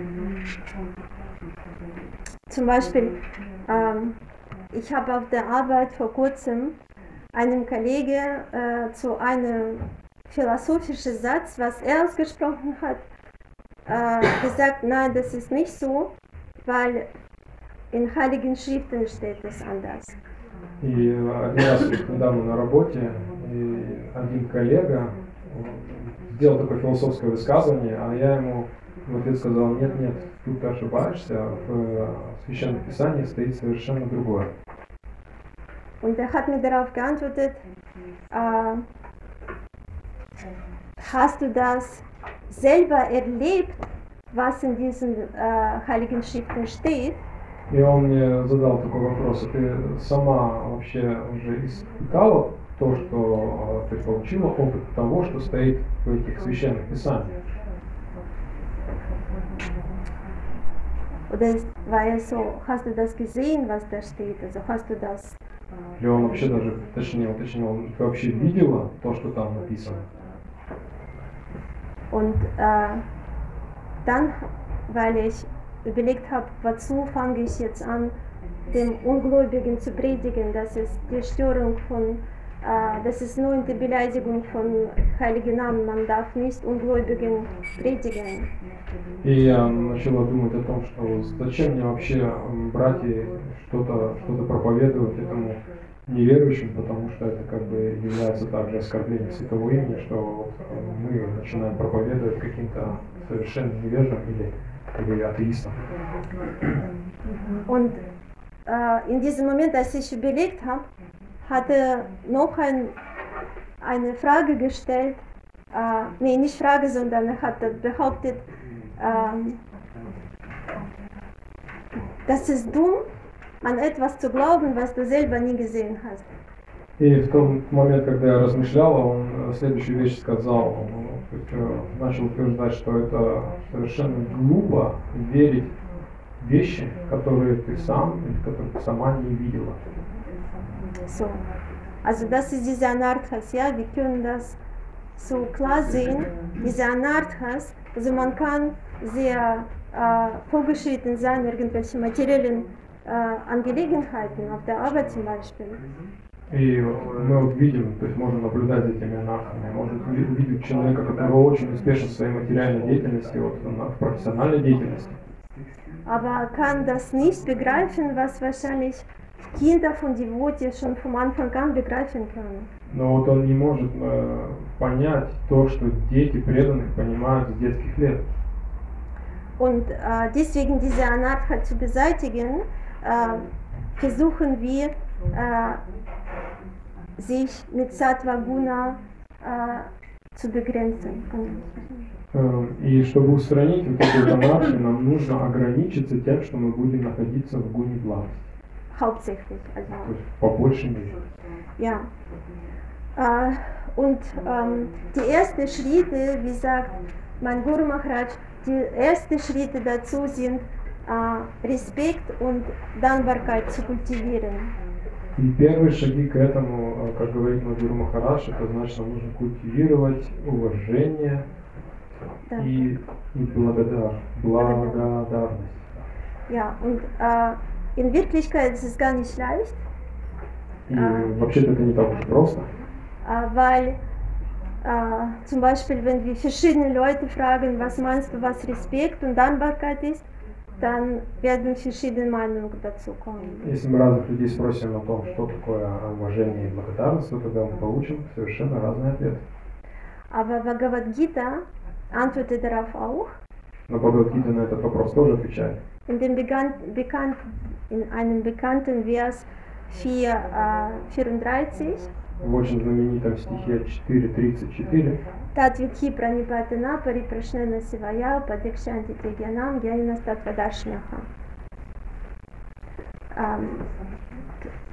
Zum Beispiel, ähm, ich habe auf der Arbeit vor kurzem einem Kollege äh, zu einem philosophischen Satz, was er ausgesprochen hat, äh, gesagt, nein, das ist nicht so, weil in heiligen Schriften steht es anders. И один раз недавно на работе и один коллега сделал такое философское высказывание, а я ему в ответ сказал, нет, нет, тут ты ошибаешься, в э, Священном Писании стоит совершенно другое. Und er hat mir darauf geantwortet, äh, hast du das selber erlebt, was in diesen äh, heiligen Schriften steht? И он мне задал такой вопрос, а ты сама вообще уже испытала то, что э, ты получила опыт того, что стоит в этих священных писаниях? Oder war es so, hast du das gesehen, was da steht? Also hast du das, Или он вообще даже, точнее уточнил, ты вообще видела то, что там написано? und äh, dann, weil ich überlegt habe, wozu fange ich jetzt an, dem Ungläubigen zu predigen, das ist die Störung von, äh, das ist nur die Beleidigung von heiligen Namen, man darf nicht Ungläubigen predigen. И я начала думать о том, что зачем мне вообще м, брать и что-то что проповедовать этому неверующим, потому что это как бы является также оскорблением святого имени, что э, мы начинаем проповедовать каким-то совершенно невежам или, или атеистам. Und äh, in diesem Moment, als ich überlegt habe, hatte noch ein, eine Frage gestellt, äh, nee, nicht Frage, sondern er hat behauptet, ähm, das ist dumm, an etwas zu glauben, was du selber nie gesehen hast. И в тот момент, когда я размышляла, он э, следующую вещь сказал, э, начал утверждать, что это совершенно глупо верить в вещи, которые ты сам или которые ты сама не видела. So. Also das ist diese Anarthas, ja, wir können das so klar sehen, diese Anarthas, also man kann sehr äh, vorgeschritten sein, irgendwelche materiellen äh, Angelegenheiten, auf der Arbeit zum Beispiel. И мы вот видим, то есть можем наблюдать за этими анархами, можем ви- видеть человека, который очень успешен в своей материальной деятельности, вот, в профессиональной деятельности. aber kann das nicht begreifen, was wahrscheinlich Kinder von Devote schon vom Anfang an begreifen können. Но вот он не может э, понять то, что дети преданных понимают с детских лет. Und äh, deswegen diese Anarcha zu beseitigen, äh, versuchen wir, äh, sich mit Sattva Guna äh, zu begrenzen. Э, И чтобы устранить вот эту анархию, нам нужно ограничиться тем, что мы будем находиться в гуне благости. Hauptsächlich. Also. То есть по большей мере. Ja. Äh, und ähm, die ersten Schritte, wie sagt mein Guru Maharaj, die ersten Schritte dazu sind, äh, und zu kultivieren. И первые шаги к этому, э, как говорит Мадуру Махараш, это значит, нам нужно культивировать уважение Да. и, и благодар, благодарность. Ja, und äh, in Wirklichkeit ist es gar nicht leicht, И А. вообще-то это не так уж просто. äh, weil äh, zum Beispiel, wenn wir verschiedene Leute fragen, was meinst du, was Respekt und Dankbarkeit ist, dann werden verschiedene Meinungen dazu kommen. Если мы разных людей спросим о том, что такое уважение и благодарность, то тогда мы получим совершенно разные ответы. Aber Bhagavad Gita antwortet darauf auch, Но Бхагавадгита на этот вопрос тоже отвечает. in, dem bekannt, bekannt, in einem bekannten Vers 4, äh, 34, В очень знаменитом стихе 4.34 Татвитхи пранипатана парипрашнена сивая падекшанти тегянам гянина статвадашняха. Ähm,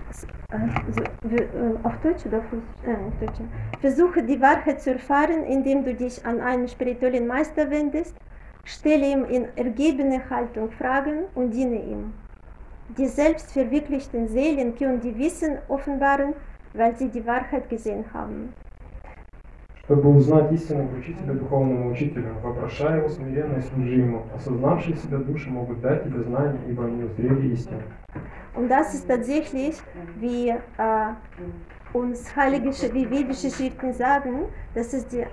s- äh, so, wir, äh, auf Deutsch oder auf Russisch? Äh, auf Deutsch. Versuche die Wahrheit zu erfahren, indem du dich an einen spirituellen Meister wendest. Stelle ihm in ergebener Haltung Fragen und diene ihm. Die selbstverwirklichten Seelen können die Wissen offenbaren, weil sie die Wahrheit gesehen haben. Чтобы узнать истинного учителя, духовного учителя, вопрошай его смиренно и служи ему. Осознавшие себя души могут дать тебе знания, ибо они узрели истину. Und das ist tatsächlich, wie äh, uns heilige, wie vedische Schriften sagen, das ist die,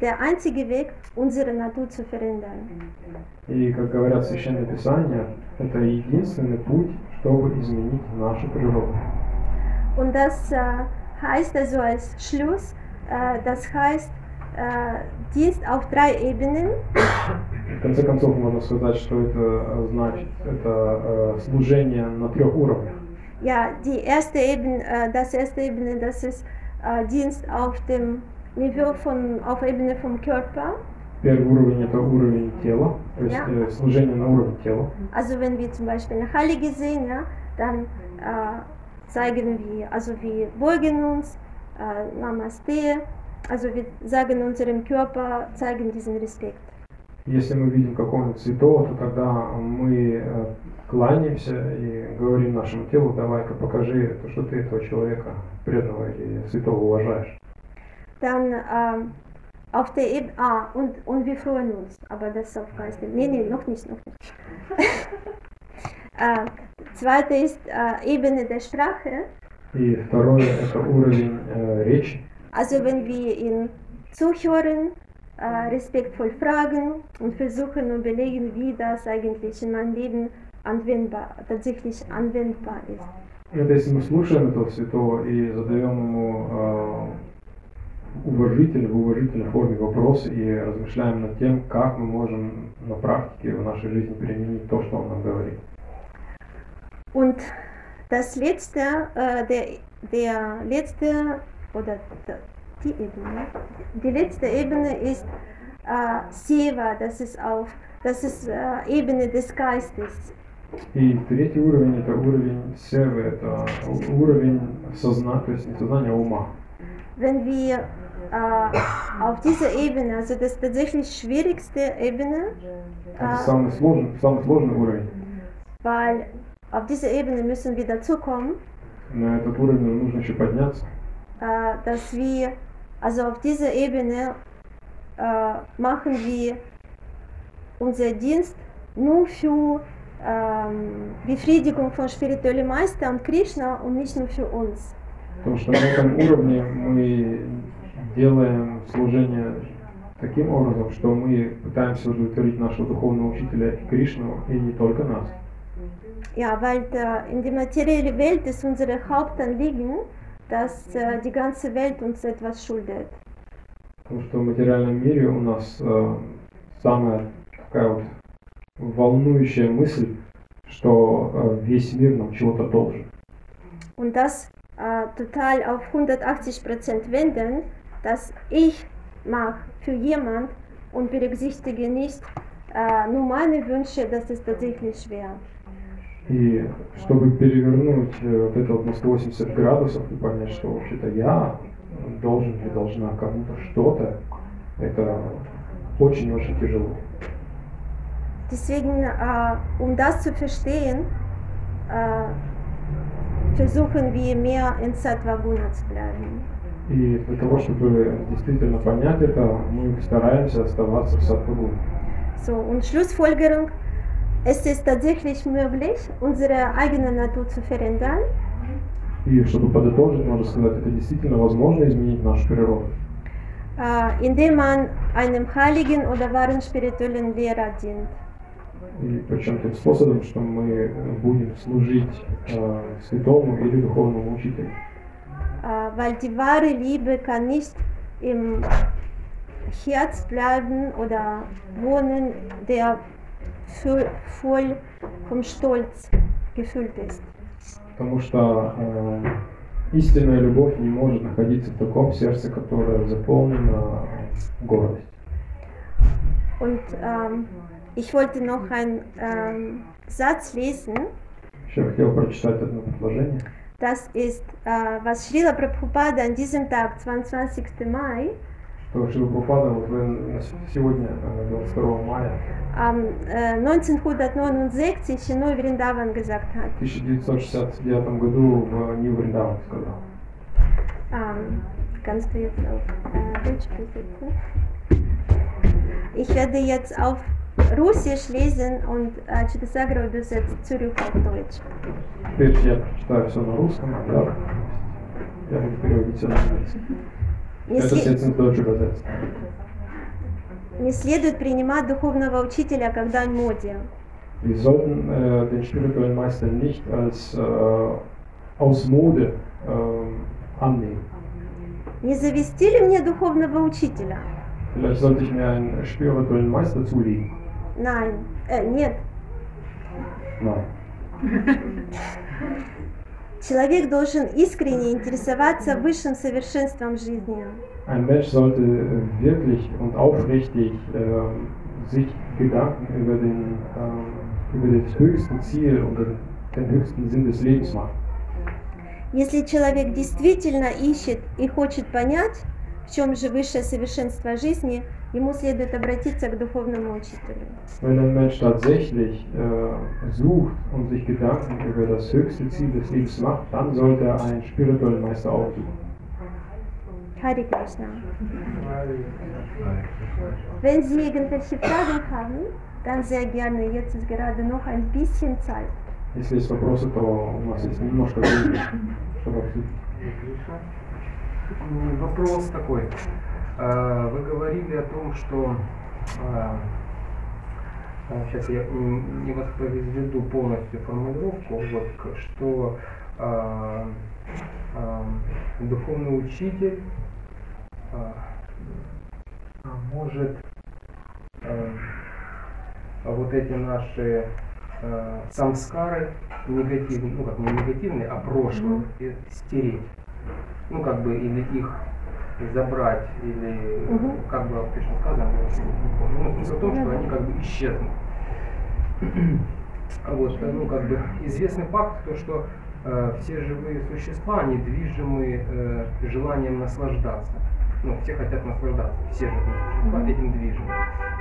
der einzige Weg, unsere Natur zu verändern. И, как говорят священные писания, это единственный путь, чтобы изменить нашу природу. Und das äh, heißt also als Schluss, äh, das heißt äh, Dienst auf drei Ebenen. В конце концов, можно сказать, что это э, значит, это э, служение на трех уровнях. Ja, die erste Ebene, äh, das erste Ebene, das ist äh, Dienst auf dem Niveau von, auf Ebene vom Körper. Первый уровень это уровень тела, то есть Ja. э, служение на уровне тела. Also wenn wir zum Beispiel eine Heilige sehen, ja, dann äh, zeigen wir, also wir beugen uns, äh, Namaste, also wir sagen unserem Körper, zeigen diesen Respekt. Если мы видим какого-нибудь святого, то тогда мы э, кланяемся и говорим нашему телу, давай-ка покажи, то, что ты этого человека преданного или святого уважаешь. Dann ähm, auf der Ebene, ah, und, und wir freuen uns, aber das ist auf Geist. Nee, nee, noch nicht, noch nicht. äh, zweite ist äh, Ebene der Sprache. И второе это уровень э, речи. Also wenn wir ihn zuhören, äh, respektvoll fragen und versuchen und belegen, wie das eigentlich in meinem Leben anwendbar, tatsächlich anwendbar ist. Это если мы слушаем этого святого и задаем ему э, уважительно, в уважительной форме вопросы и размышляем над тем, как мы можем на практике в нашей жизни применить то, что он нам говорит. Und das letzte, äh, der, der letzte, oder der, die Ebene, die letzte Ebene ist äh, Seva, das ist auf, das ist äh, Ebene des Geistes. И третий уровень это уровень севы, это уровень сознания, то есть не сознания, а ума. Wenn wir auf dieser Ebene, also das tatsächlich schwierigste Ebene, Это äh, самый сложный, самый сложный уровень. weil auf dieser Ebene müssen wir dazu kommen, На этот уровень нужно еще подняться. äh, dass wir, also auf dieser Ebene äh, machen wir unser Dienst nur für ähm, Befriedigung von spirituellen Meister und Krishna und nicht nur für uns. Потому что на этом уровне мы Делаем служение таким образом, что мы пытаемся удовлетворить нашего духовного учителя Кришну и не только нас. Ja, weil äh, in die materielle Welt ist unser Hauptanliegen, dass äh, die ganze Welt uns etwas schuldet. Потому что в материальном мире у нас э, самая такая вот волнующая мысль, что э, весь мир нам чего-то должен. Und das äh, total auf 180% wenden, dass ich mache für jemand und berücksichtige nicht äh, nur meine Wünsche, das ist tatsächlich schwer. И чтобы перевернуть э, вот это вот на 180 градусов и понять, что вообще-то я должен или должна кому-то что-то, это очень-очень тяжело. Deswegen, äh, um das zu verstehen, äh, versuchen wir mehr in Sattva Guna zu bleiben. И для того, чтобы действительно понять это, мы стараемся оставаться в сатвагуне. So, und Schlussfolgerung, es ist tatsächlich möglich, unsere eigene Natur zu verändern, И чтобы подытожить, можно сказать, это действительно возможно изменить нашу природу. äh, indem man einem heiligen oder wahren spirituellen Lehrer dient. И причем тем способом, что мы будем служить э, святому или духовному учителю. Äh, weil die wahre Liebe kann nicht im Herz bleiben oder wohnen, der voll, voll vom Stolz gefüllt ist. Потому что э, истинная любовь не может находиться в таком сердце, которое заполнено гордостью. Und ähm, ich wollte noch einen ähm, Satz lesen. Еще хотел прочитать одно предложение. Das ist, äh, was Srila Prabhupada an diesem Tag, 22. Mai, Что Шила Прабхупада вот вы сегодня, э, 22 мая am äh, 1969 in Neu-Vrindavan gesagt hat. 1969 году в Нью Вриндаван сказал. Ähm, kannst du jetzt auf äh, Deutsch übersetzen? Ich werde jetzt auf Russisch lesen und äh, Читасагра übersetzt zurück auf Deutsch. Теперь я прочитаю все на русском, а я, я буду переводить все на немецкий. Не, Это ins Deutsche übersetzt. не следует принимать духовного учителя как дань моде. Wir sollten äh, den spirituellen Meister nicht als äh, aus Mode ähm, annehmen. Не завести ли мне духовного учителя? Vielleicht sollte ich mir einen spirituellen Meister zulegen. Nein, äh, нет. Nein. Человек должен искренне интересоваться высшим совершенством жизни. Ein Mensch sollte äh, wirklich und aufrichtig ähm, sich Gedanken über, den, ähm, über das höchste Ziel den, den höchsten Sinn des Lebens machen. Если человек действительно ищет и хочет понять, в чем же высшее совершенство жизни, ему следует обратиться к духовному учителю. Wenn ein Mensch tatsächlich äh, sucht und sich Gedanken über das höchste Ziel des Lebens macht, dann sollte er einen spirituellen Meister aufsuchen. Хари Кришна. Wenn Sie irgendwelche Fragen haben, dann sehr gerne. Jetzt ist gerade noch ein bisschen Zeit. Если есть вопросы, то у нас есть немножко времени, чтобы обсудить. М, Вопрос такой. Э, Вы говорили о том, что сейчас я м, не воспроизведу полностью формулировку, вот, что э, э, духовный учитель а, может вот эти наши самскары негативные, ну как не негативные, а прошлые, и стереть. Ну как бы или их забрать, или Мгм. как бы точно сказано, не помню. Ну, смысл в том, что они как бы исчезнут. Вот, ну как бы известный факт, то что э, все живые существа, они движимы э, желанием наслаждаться. ну, все хотят наслаждаться, все живые существа этим движимы.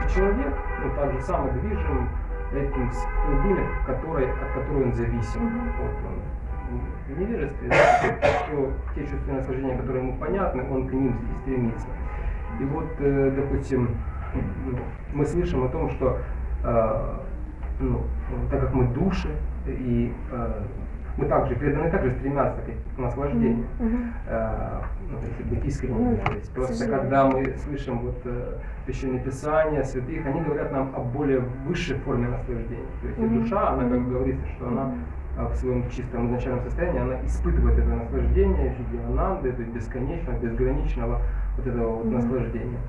И человек, ну, так же само движим этим той дуней, которой, от которой он зависим. Вот он в невежестве, что те чувственные наслаждения, которые ему понятны, он к ним и стремится. И вот, э, допустим, ну, мы слышим о том, что э, ну, так как мы души, и э, мы также преданы также стремятся к наслаждению, э, ну, если быть искренним. Ну да, То есть просто когда мы слышим вот э, писания, святых, они говорят нам о более высшей форме наслаждения. То есть Мгм. душа, она, как говорится, что она а, в своем чистом изначальном состоянии, она испытывает это наслаждение в виде ананды, то есть бесконечного, безграничного вот этого вот Мгм. наслаждения.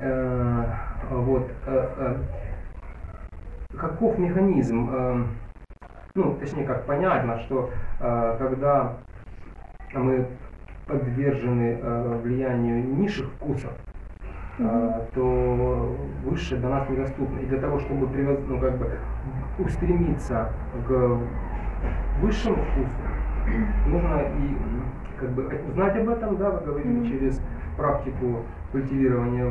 Э, вот. э, э, каков механизм? Э, ну, точнее, как понятно, что э, когда мы подвержены э, влиянию низших вкусов, то высшее до нас недоступно. И для того, чтобы привез- ну, как бы устремиться к высшему вкусу, нужно и как бы узнать об этом, да, вы говорили, Мгм. через практику культивирования э,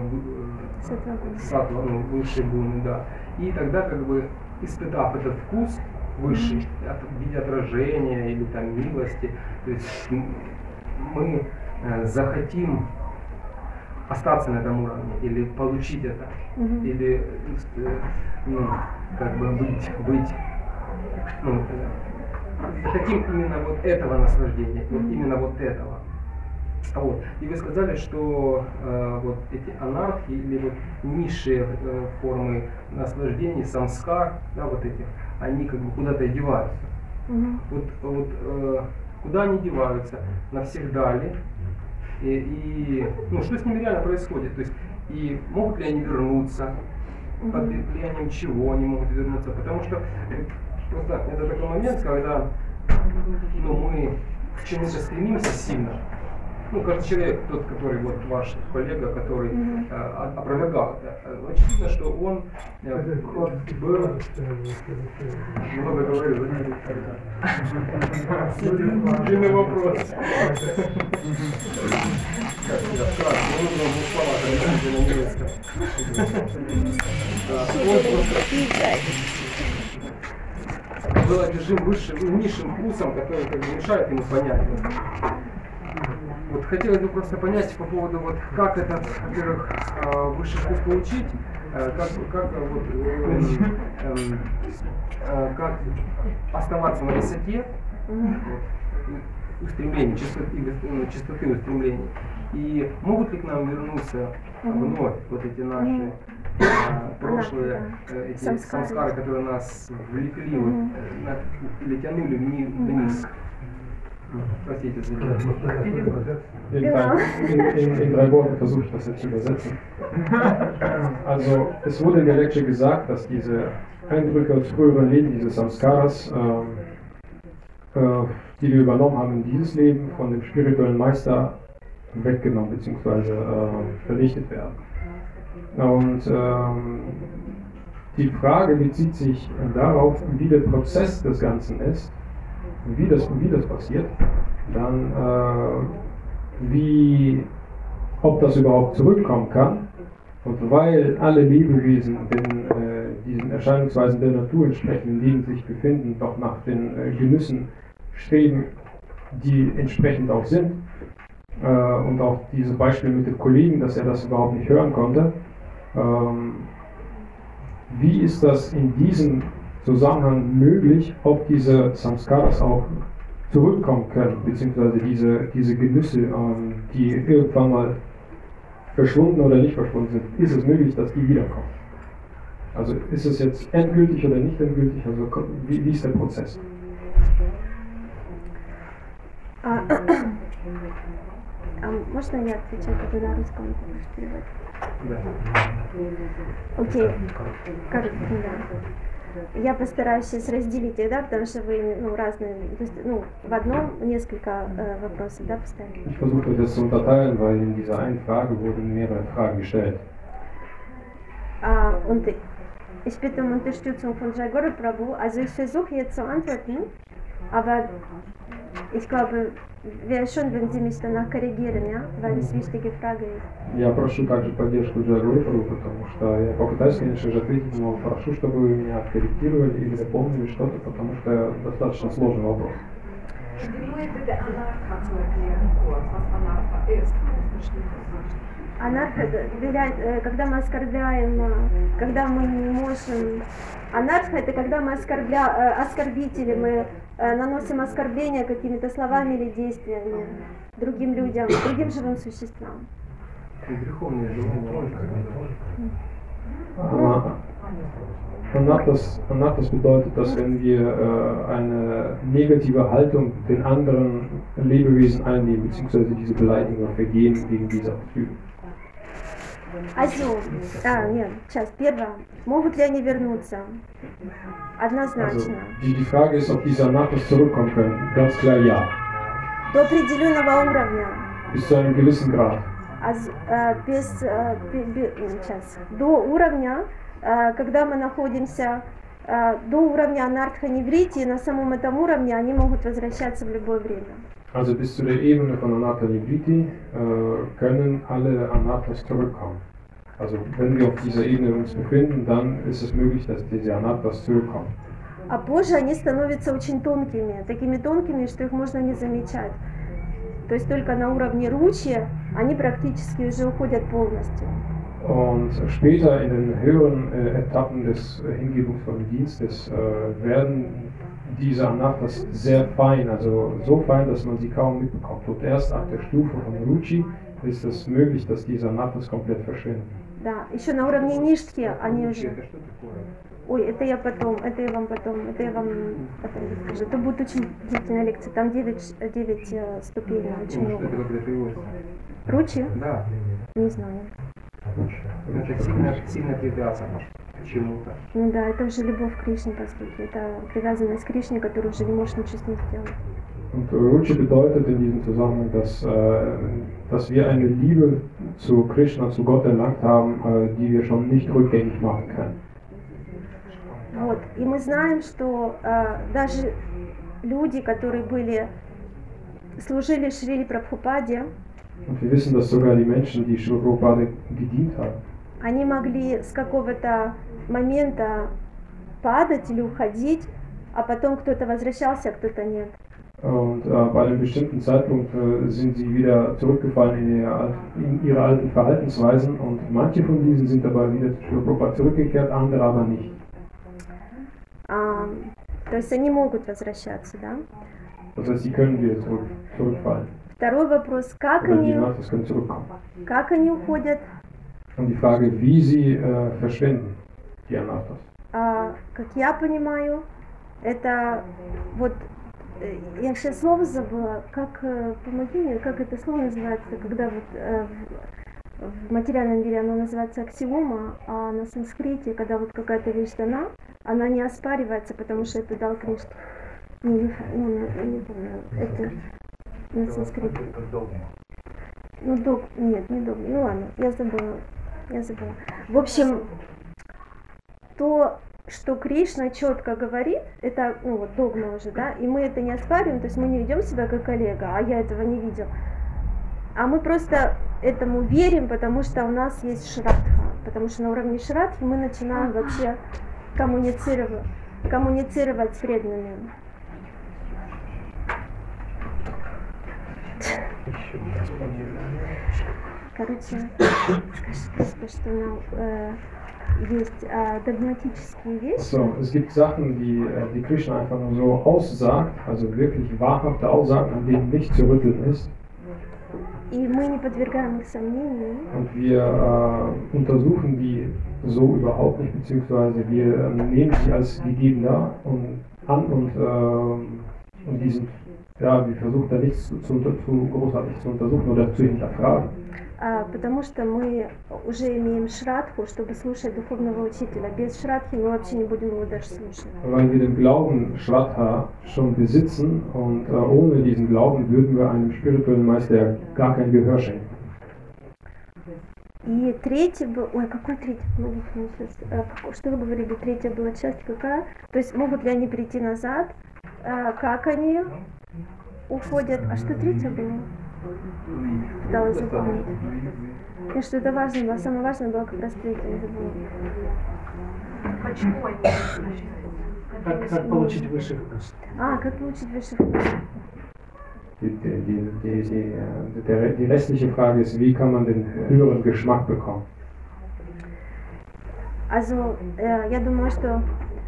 сатва, ну, высшей гуны, да. И тогда, как бы, испытав этот вкус высший, от- в виде отражения или там милости, то есть мы э, захотим остаться на этом уровне или получить это, Мгм. или э, ну, как бы быть, быть ну, э, хотим именно вот этого наслаждения, вот Мгм. именно вот этого. Вот. И вы сказали, что э, вот эти анархии или вот низшие э, формы наслаждений, самскар, да, вот эти, они как бы куда-то деваются. Мгм. Вот, вот э, куда они деваются? Навсегда ли? И, и, ну, что с ними реально происходит? То есть, и могут ли они вернуться? Под влиянием чего они могут вернуться? Потому что э, просто это такой момент, когда ну, мы к чему-то стремимся сильно. Ну, каждый человек, тот, который вот ваш коллега, который Мгм. э, о- опровергал это, э, очевидно, что он э, был много говорил, Длинный вопрос. Как я нужно на немецком. Да, он просто был одержим высшим, низшим вкусом, который как бы мешает ему понять. Вот хотелось бы просто понять по поводу вот как этот, во-первых, э, высший вкус получить, э, как, как э, вот, э, эм, э, как оставаться на высоте, вот, устремлений, чистоты, ну, чистоты устремлений. И могут ли к нам вернуться вновь вот эти наши а, прошлые э, эти Самскары. которые нас влекли вот, э, на- или тянули passiert das erstmal. In, in, in, in, drei Worten versuche ich das jetzt zu übersetzen. Also, es wurde in der Lecture gesagt, dass diese Eindrücke aus früheren Leben, diese Samskaras, äh, äh, die wir übernommen haben in dieses Leben, von dem spirituellen Meister weggenommen bzw. Äh, vernichtet werden. Und ähm, die Frage bezieht sich darauf, wie der Prozess des Ganzen ist wie das, wie das passiert, dann äh, wie, ob das überhaupt zurückkommen kann. Und weil alle Lebewesen den, äh, diesen Erscheinungsweisen der Natur entsprechen, in denen sie sich befinden, doch nach den äh, Genüssen streben, die entsprechend auch sind. Äh, und auch diese Beispiele mit dem Kollegen, dass er das überhaupt nicht hören konnte. Ähm, wie ist das in diesem Zusammenhang möglich, ob diese Samskaras auch zurückkommen können, beziehungsweise diese, diese Genüsse, ähm, die irgendwann mal verschwunden oder nicht verschwunden sind, ist es möglich, dass die wiederkommen? Also ist es jetzt endgültig oder nicht endgültig? Also ko- wie, wie ist der Prozess? А, а можно я отвечаю как бы на русском? перевод? Да. Окей. Как, да. Я постараюсь сейчас разделить их, да, потому что вы ну, разные, то есть, ну, в одном несколько э, вопросов, да, поставили. Ich versuche das zu unterteilen, weil in dieser einen Frage wurden mehrere Fragen gestellt. Ah, und ich bitte um Unterstützung von Jagoro Prabhu. Also ich versuche jetzt zu antworten, aber ich glaube, wäre schön, wenn Sie mich danach korrigieren, ja? Weil es wichtige Frage ist. Я прошу также поддержку для группы, потому что я попытаюсь, конечно же, ответить, но прошу, чтобы вы меня корректировали или дополнили что-то, потому что достаточно сложный вопрос. Доверяет, э, когда мы оскорбляем, э, когда мы не можем... Анарха – это когда мы оскорбля, э, оскорбители, мы наносим оскорбления какими-то словами или действиями другим людям, другим живым существам. Греховные желания. Anathos bedeutet, dass wenn wir äh, eine negative Haltung den anderen Lebewesen einnehmen, beziehungsweise diese Beleidigung vergehen gegen diese Typen. Also, а, нет, сейчас, первое. Могут ли они вернуться? Однозначно. die, die Frage ist, ob diese Anathos zurückkommen können. Ganz klar ja, До определенного уровня. bis zu einem gewissen Grad. Аз- э, без, э, бе- бе- м, сейчас, до уровня, э, когда мы находимся э, до уровня анартханеврити, на самом этом уровне они могут возвращаться в любое время. Also bis zu der Ebene von Anatha Nibriti äh, können alle Anathas zurückkommen. Also wenn wir auf dieser Ebene uns befinden, dann ist es möglich, dass diese Anathas zurückkommen. А позже они становятся очень тонкими, такими тонкими, что их можно не замечать. То есть только на уровне ручья они практически уже уходят полностью. Und später in den höheren äh, Etappen des äh, hingebungsvollen Dienstes äh, werden diese Anathas sehr fein, also so fein, dass man sie kaum mitbekommt. Und erst ab der Stufe von Ruchi ist es möglich, dass diese Anathas komplett verschwinden. Да, еще на уровне ништхи они уже... Ой, это я потом, это я вам потом, это я вам потом расскажу. Это будет очень длительная лекция, там 9, 9 э, ступеней, очень Ну, много. Ручи? Да. Не знаю. Это сильно, сильно привязано к чему-то. Ну да, это уже любовь к Кришне, по сути. Это привязанность к Кришне, которая уже не может ничего с ним сделать. Und Ruchi bedeutet in diesem Zusammenhang, dass, äh, dass wir eine Liebe zu Krishna, zu Gott erlangt haben, äh, die wir schon nicht rückgängig machen können. Вот. И мы знаем, что э, даже люди, которые были, служили Шрили Прабхупаде, Und wir wissen, dass sogar die Menschen, die Sri Prabhupada gedient haben, они могли с какого-то момента падать или уходить, а потом кто-то возвращался, а кто-то нет. Und äh, bei einem bestimmten Zeitpunkt äh, sind sie wieder zurückgefallen in, ihr, in ihre alten Verhaltensweisen und manche von diesen sind dabei wieder zu Prabhupada zurückgekehrt, andere aber nicht. А, то есть они могут возвращаться, да? Das heißt, sie können wieder zurück, zurückfallen. Vторой вопрос, как Oder они, как они уходят? Und die Frage, wie sie äh, verschwinden, Anathas. А, как я понимаю, это вот э, я сейчас слово забыла, как э, помоги мне, как это слово называется, когда вот э, в, в материальном мире оно называется аксиома, а на санскрите, когда вот какая-то вещь дана, она не оспаривается, потому что это дал Кришна. Не, не, фа- ну, на- не помню, это на санскрите. Ну, дог, нет, не дог, ну ладно, я забыла, я забыла. В общем, то, что Кришна четко говорит, это ну, вот догма уже, да, и мы это не оспариваем, то есть мы не ведем себя как коллега, а я этого не видел. А мы просто этому верим, потому что у нас есть шрадха, потому что на уровне шрадхи мы начинаем вообще коммуницировать, коммуницировать с преданными. Короче, скажите, что нам э, есть э, догматические вещи. So, es gibt Sachen, die, äh, die Krishna einfach nur so aussagt, also wirklich wahrhafte Aussagen, an denen nicht zu rütteln ist. И мы не подвергаем их сомнению. Und wir äh, untersuchen die so überhaupt nicht, beziehungsweise wir äh, nehmen sie als gegeben dar und an und, äh, und die sind, ja, wir versuchen da nichts zu, zu, unter- zu großartig zu untersuchen oder zu hinterfragen. А, потому что мы уже имеем шрадху, чтобы слушать духовного учителя. Без шрадхи мы вообще не будем его даже слушать. Weil wir den Glauben Shraddha schon besitzen und äh, ohne diesen Glauben würden wir einem spirituellen Meister gar kein Gehör schenken. И третий был... Ой, какой третий? А, какой- Что вы говорили? Третья была часть какая? То есть могут ли они прийти назад? А, Как они? уходят. А что третье было? Пыталась запомнить. И что-то важное было. Самое важное было как раз третье, я забыла. Почему они? Как, как получить высший вкус? А, как получить высший вкус? Die, die, die, die, die, restliche Frage ist, wie kann man den höheren Geschmack bekommen? Also, äh, я думаю, что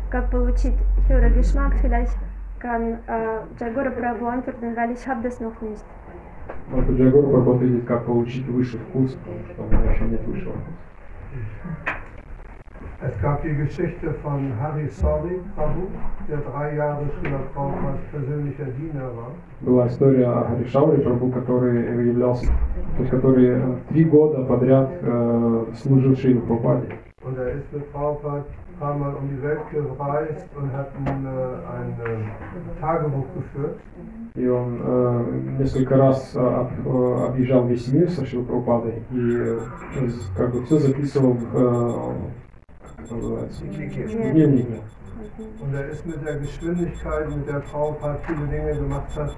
как получить höhere Geschmack, vielleicht kann äh, Jagora Prabhu antworten, weil ich habe das noch nicht. У Джагор ответит, как получить высший вкус, потому что у меня еще нет высшего вкуса. Es gab die Geschichte von Hari Sori Prabhu, der drei Jahre Srila Prabhupades persönlicher Diener war. Была история о Харишауре Прабhu, который являлся, то есть который э, три года подряд э, служил Шри Прабхупаде. Und er ist mit Prabhupada ein paar Mal um die Welt gereist und hat ein, äh, ein äh, Tagebuch geführt. И он э, несколько раз э, об- э, объезжал весь мир со Шри Прабхупадой и э, то есть, как бы все записывал в э, как это называется? дневник. Und er ist mit der Geschwindigkeit, mit der Prabhupada viele Dinge gemacht hat,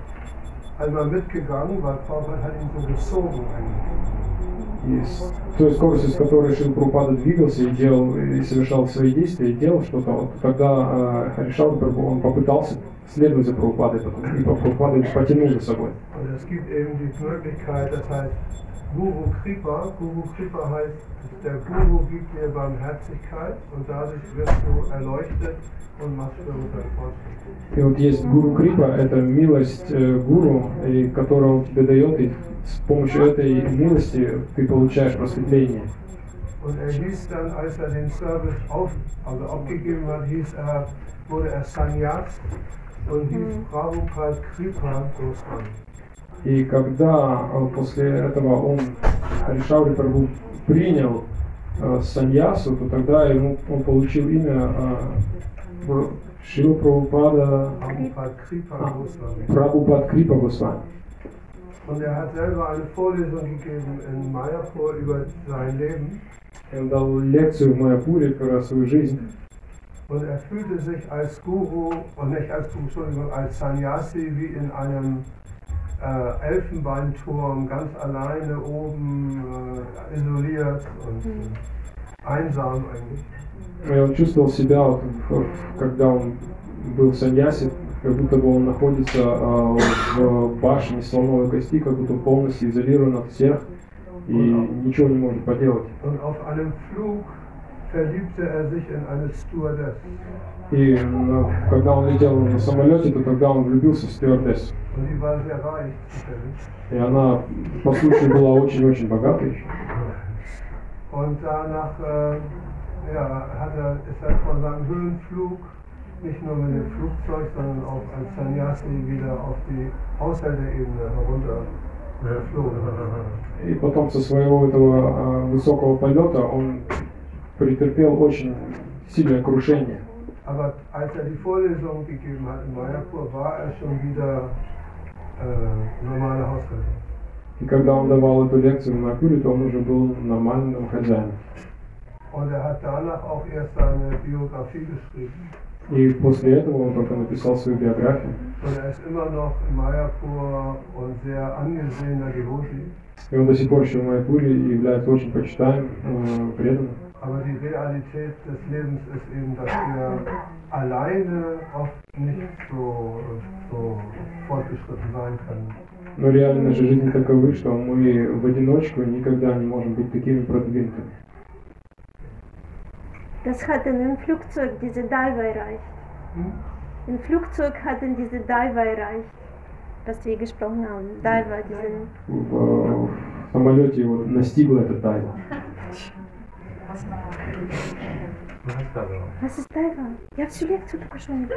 einmal mitgegangen, weil Prabhupada hat ihn so gezogen eigentlich. И с той скоростью, с которой Шри Прабхупада двигался и делал и совершал свои действия, и делал что-то, вот тогда э, Прабху, он попытался следовать за Прабхупадой, и Прабхупада потянул за собой. Und es gibt eben die Möglichkeit, das heißt Guru Kripa. Guru Kripa heißt, der Guru gibt dir Barmherzigkeit und dadurch wirst du erleuchtet und machst spirituellen Fortschritt. И вот есть гуру Крипа, это милость э, гуру, и которую он тебе дает, и с помощью этой милости ты получаешь просветление. Und er hieß dann, als er den Service auf, also abgegeben hat, hieß er, wurde er Sannyas und hieß Prabhupada Kripa Goswami. И когда э, после этого он, Харишаури Прабhu, принял э, саньясу, то тогда ему, он получил имя э, Шила Прабхупада. Прабхупад Крипа Госвами. Und er hat selber eine Vorlesung gegeben in Mayapur über sein Leben. И Он дал лекцию в Майапуре про свою жизнь. Und er fühlte sich als Guru und nicht als Guru, Entschuldigung, als Sannyasi wie in einem äh, Elfenbeinturm, ganz alleine oben äh, isoliert und äh, einsam eigentlich. И он чувствовал себя, когда он был в саньясе, как будто бы он находится а, в башне слоновой кости, как будто полностью изолирован от всех и ничего не может поделать. Und auf einem Flug verliebte er sich in eine Stewardess. И ну, когда он летел на самолете, то тогда он влюбился в стюардессу. И она, по случаю, была очень-очень богатой. Und danach äh, ja, hat er, ist er von seinem Höhenflug nicht nur mit dem Flugzeug, sondern auch als Sannyasi wieder auf die Aushälterebene herunter. И потом со своего этого а, высокого полета он претерпел очень сильное крушение. Aber als er die Vorlesung gegeben hat in Mayapur, war er schon wieder äh, normale Haushalter. И когда он давал эту лекцию в Майапуре, то он уже был нормальным хозяином. Und er hat danach auch erst seine Biografie geschrieben. И после этого он только написал свою биографию. Er. И он до сих пор еще в Майапуре и является очень почитаемым, э, преданным. Aber die Realität des Lebens ist eben, dass wir alleine oft nicht so, so fortgeschritten sein können. Но реальность же жизни таковы, что мы в одиночку никогда не можем быть такими продвинутыми. Das hatten im Flugzeug diese Dive erreicht. Hm? Im Flugzeug hatten diese Dive erreicht, was wir gesprochen haben. Dive, diesen. В, э, в самолете его настигла эта тайна. Ist Dive? Я всю лекцию только что не.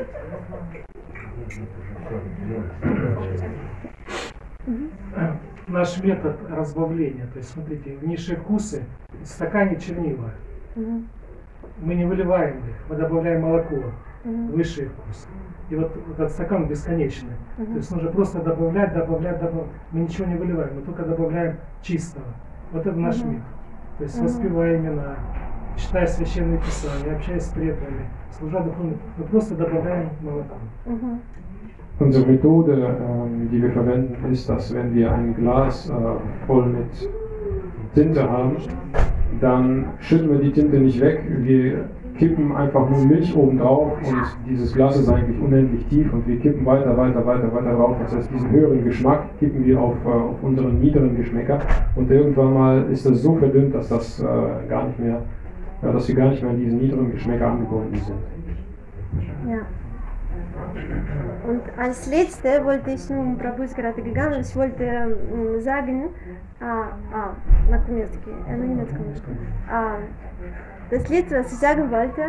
Наш метод разбавления, то есть смотрите, в низшие вкусы в стакане чернила. Мы не выливаем их, мы добавляем молоко, Мгм. высший вкус. И вот этот стакан бесконечный. То есть нужно просто добавлять, добавлять, добавлять. Мы ничего не выливаем, мы только добавляем чистого. Вот это наш метод. То есть Мгм. воспевая имена, читая священные писания, общаясь с преданными, служа духовным, мы просто добавляем молоко. Мгм. Unsere Methode, ähm, die wir verwenden, ist, dass wenn wir ein Glas äh, voll mit Tinte haben, dann schütten wir die Tinte nicht weg. Wir kippen einfach nur Milch oben drauf und dieses Glas ist eigentlich unendlich tief und wir kippen weiter, weiter, weiter, weiter drauf. Das heißt, diesen höheren Geschmack kippen wir auf, äh, auf unseren niederen Geschmäcker und irgendwann mal ist das so verdünnt, dass das äh, gar nicht mehr, ja, dass wir gar nicht mehr an diesen niederen Geschmäcker angebunden sind. Ja. Und als letzte wollte ich nun, Prabhu ist gerade gegangen, ich wollte ähm, sagen, а, а, на немецки, äh, на немецком. А, das letzte, was ich sagen wollte,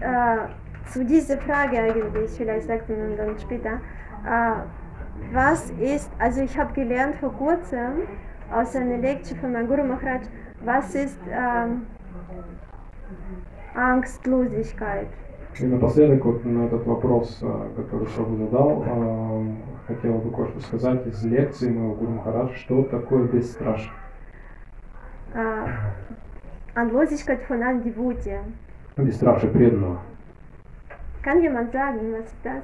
äh, zu dieser Frage eigentlich, vielleicht sagt man dann später, äh, was ist, also ich habe gelernt vor kurzem aus einer Lektion von meinem Guru Maharaj, was ist ähm, Angstlosigkeit. И напоследок вот на этот вопрос, э, который Шабу задал, э, хотел бы кое-что сказать из лекции моего Гуру Махараджа, что такое бесстрашие. Anlosigkeit von Andivute. Бесстрашие преданного. Kann jemand sagen, was ist das?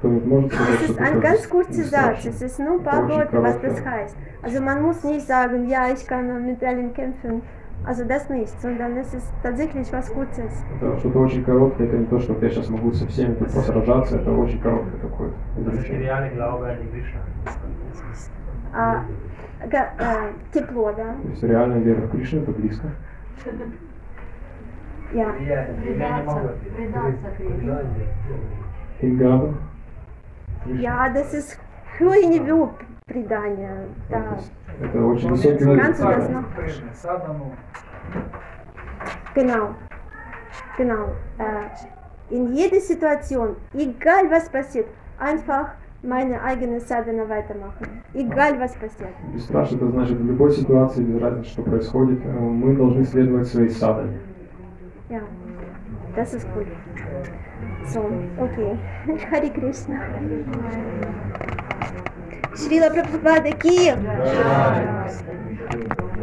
Es ist ein ganz kurzer Satz, es ist nur ein paar Worte, was das heißt. Also man muss nicht sagen, ja, ich kann mit allen kämpfen, also das nicht, sondern es ist tatsächlich was Kurzes. Это что-то очень короткое, это не то, что я сейчас могу со всеми тут посражаться, это очень короткое такое die. А, э, тепло, да? То есть реальная вера в Кришну это близко. Я. Я, я das ist Предания. То Да. Это очень высокий уровень. Genau. Genau. Äh, in jeder Situation, egal was passiert, einfach meine eigene Sadhana weitermachen. Egal was passiert. Бесстрашие это значит в любой ситуации, без разницы, что происходит, э, мы должны следовать своей садане. Ja, das ist gut. So, okay. Хари Кришна. Шрила Прабхупада Ки.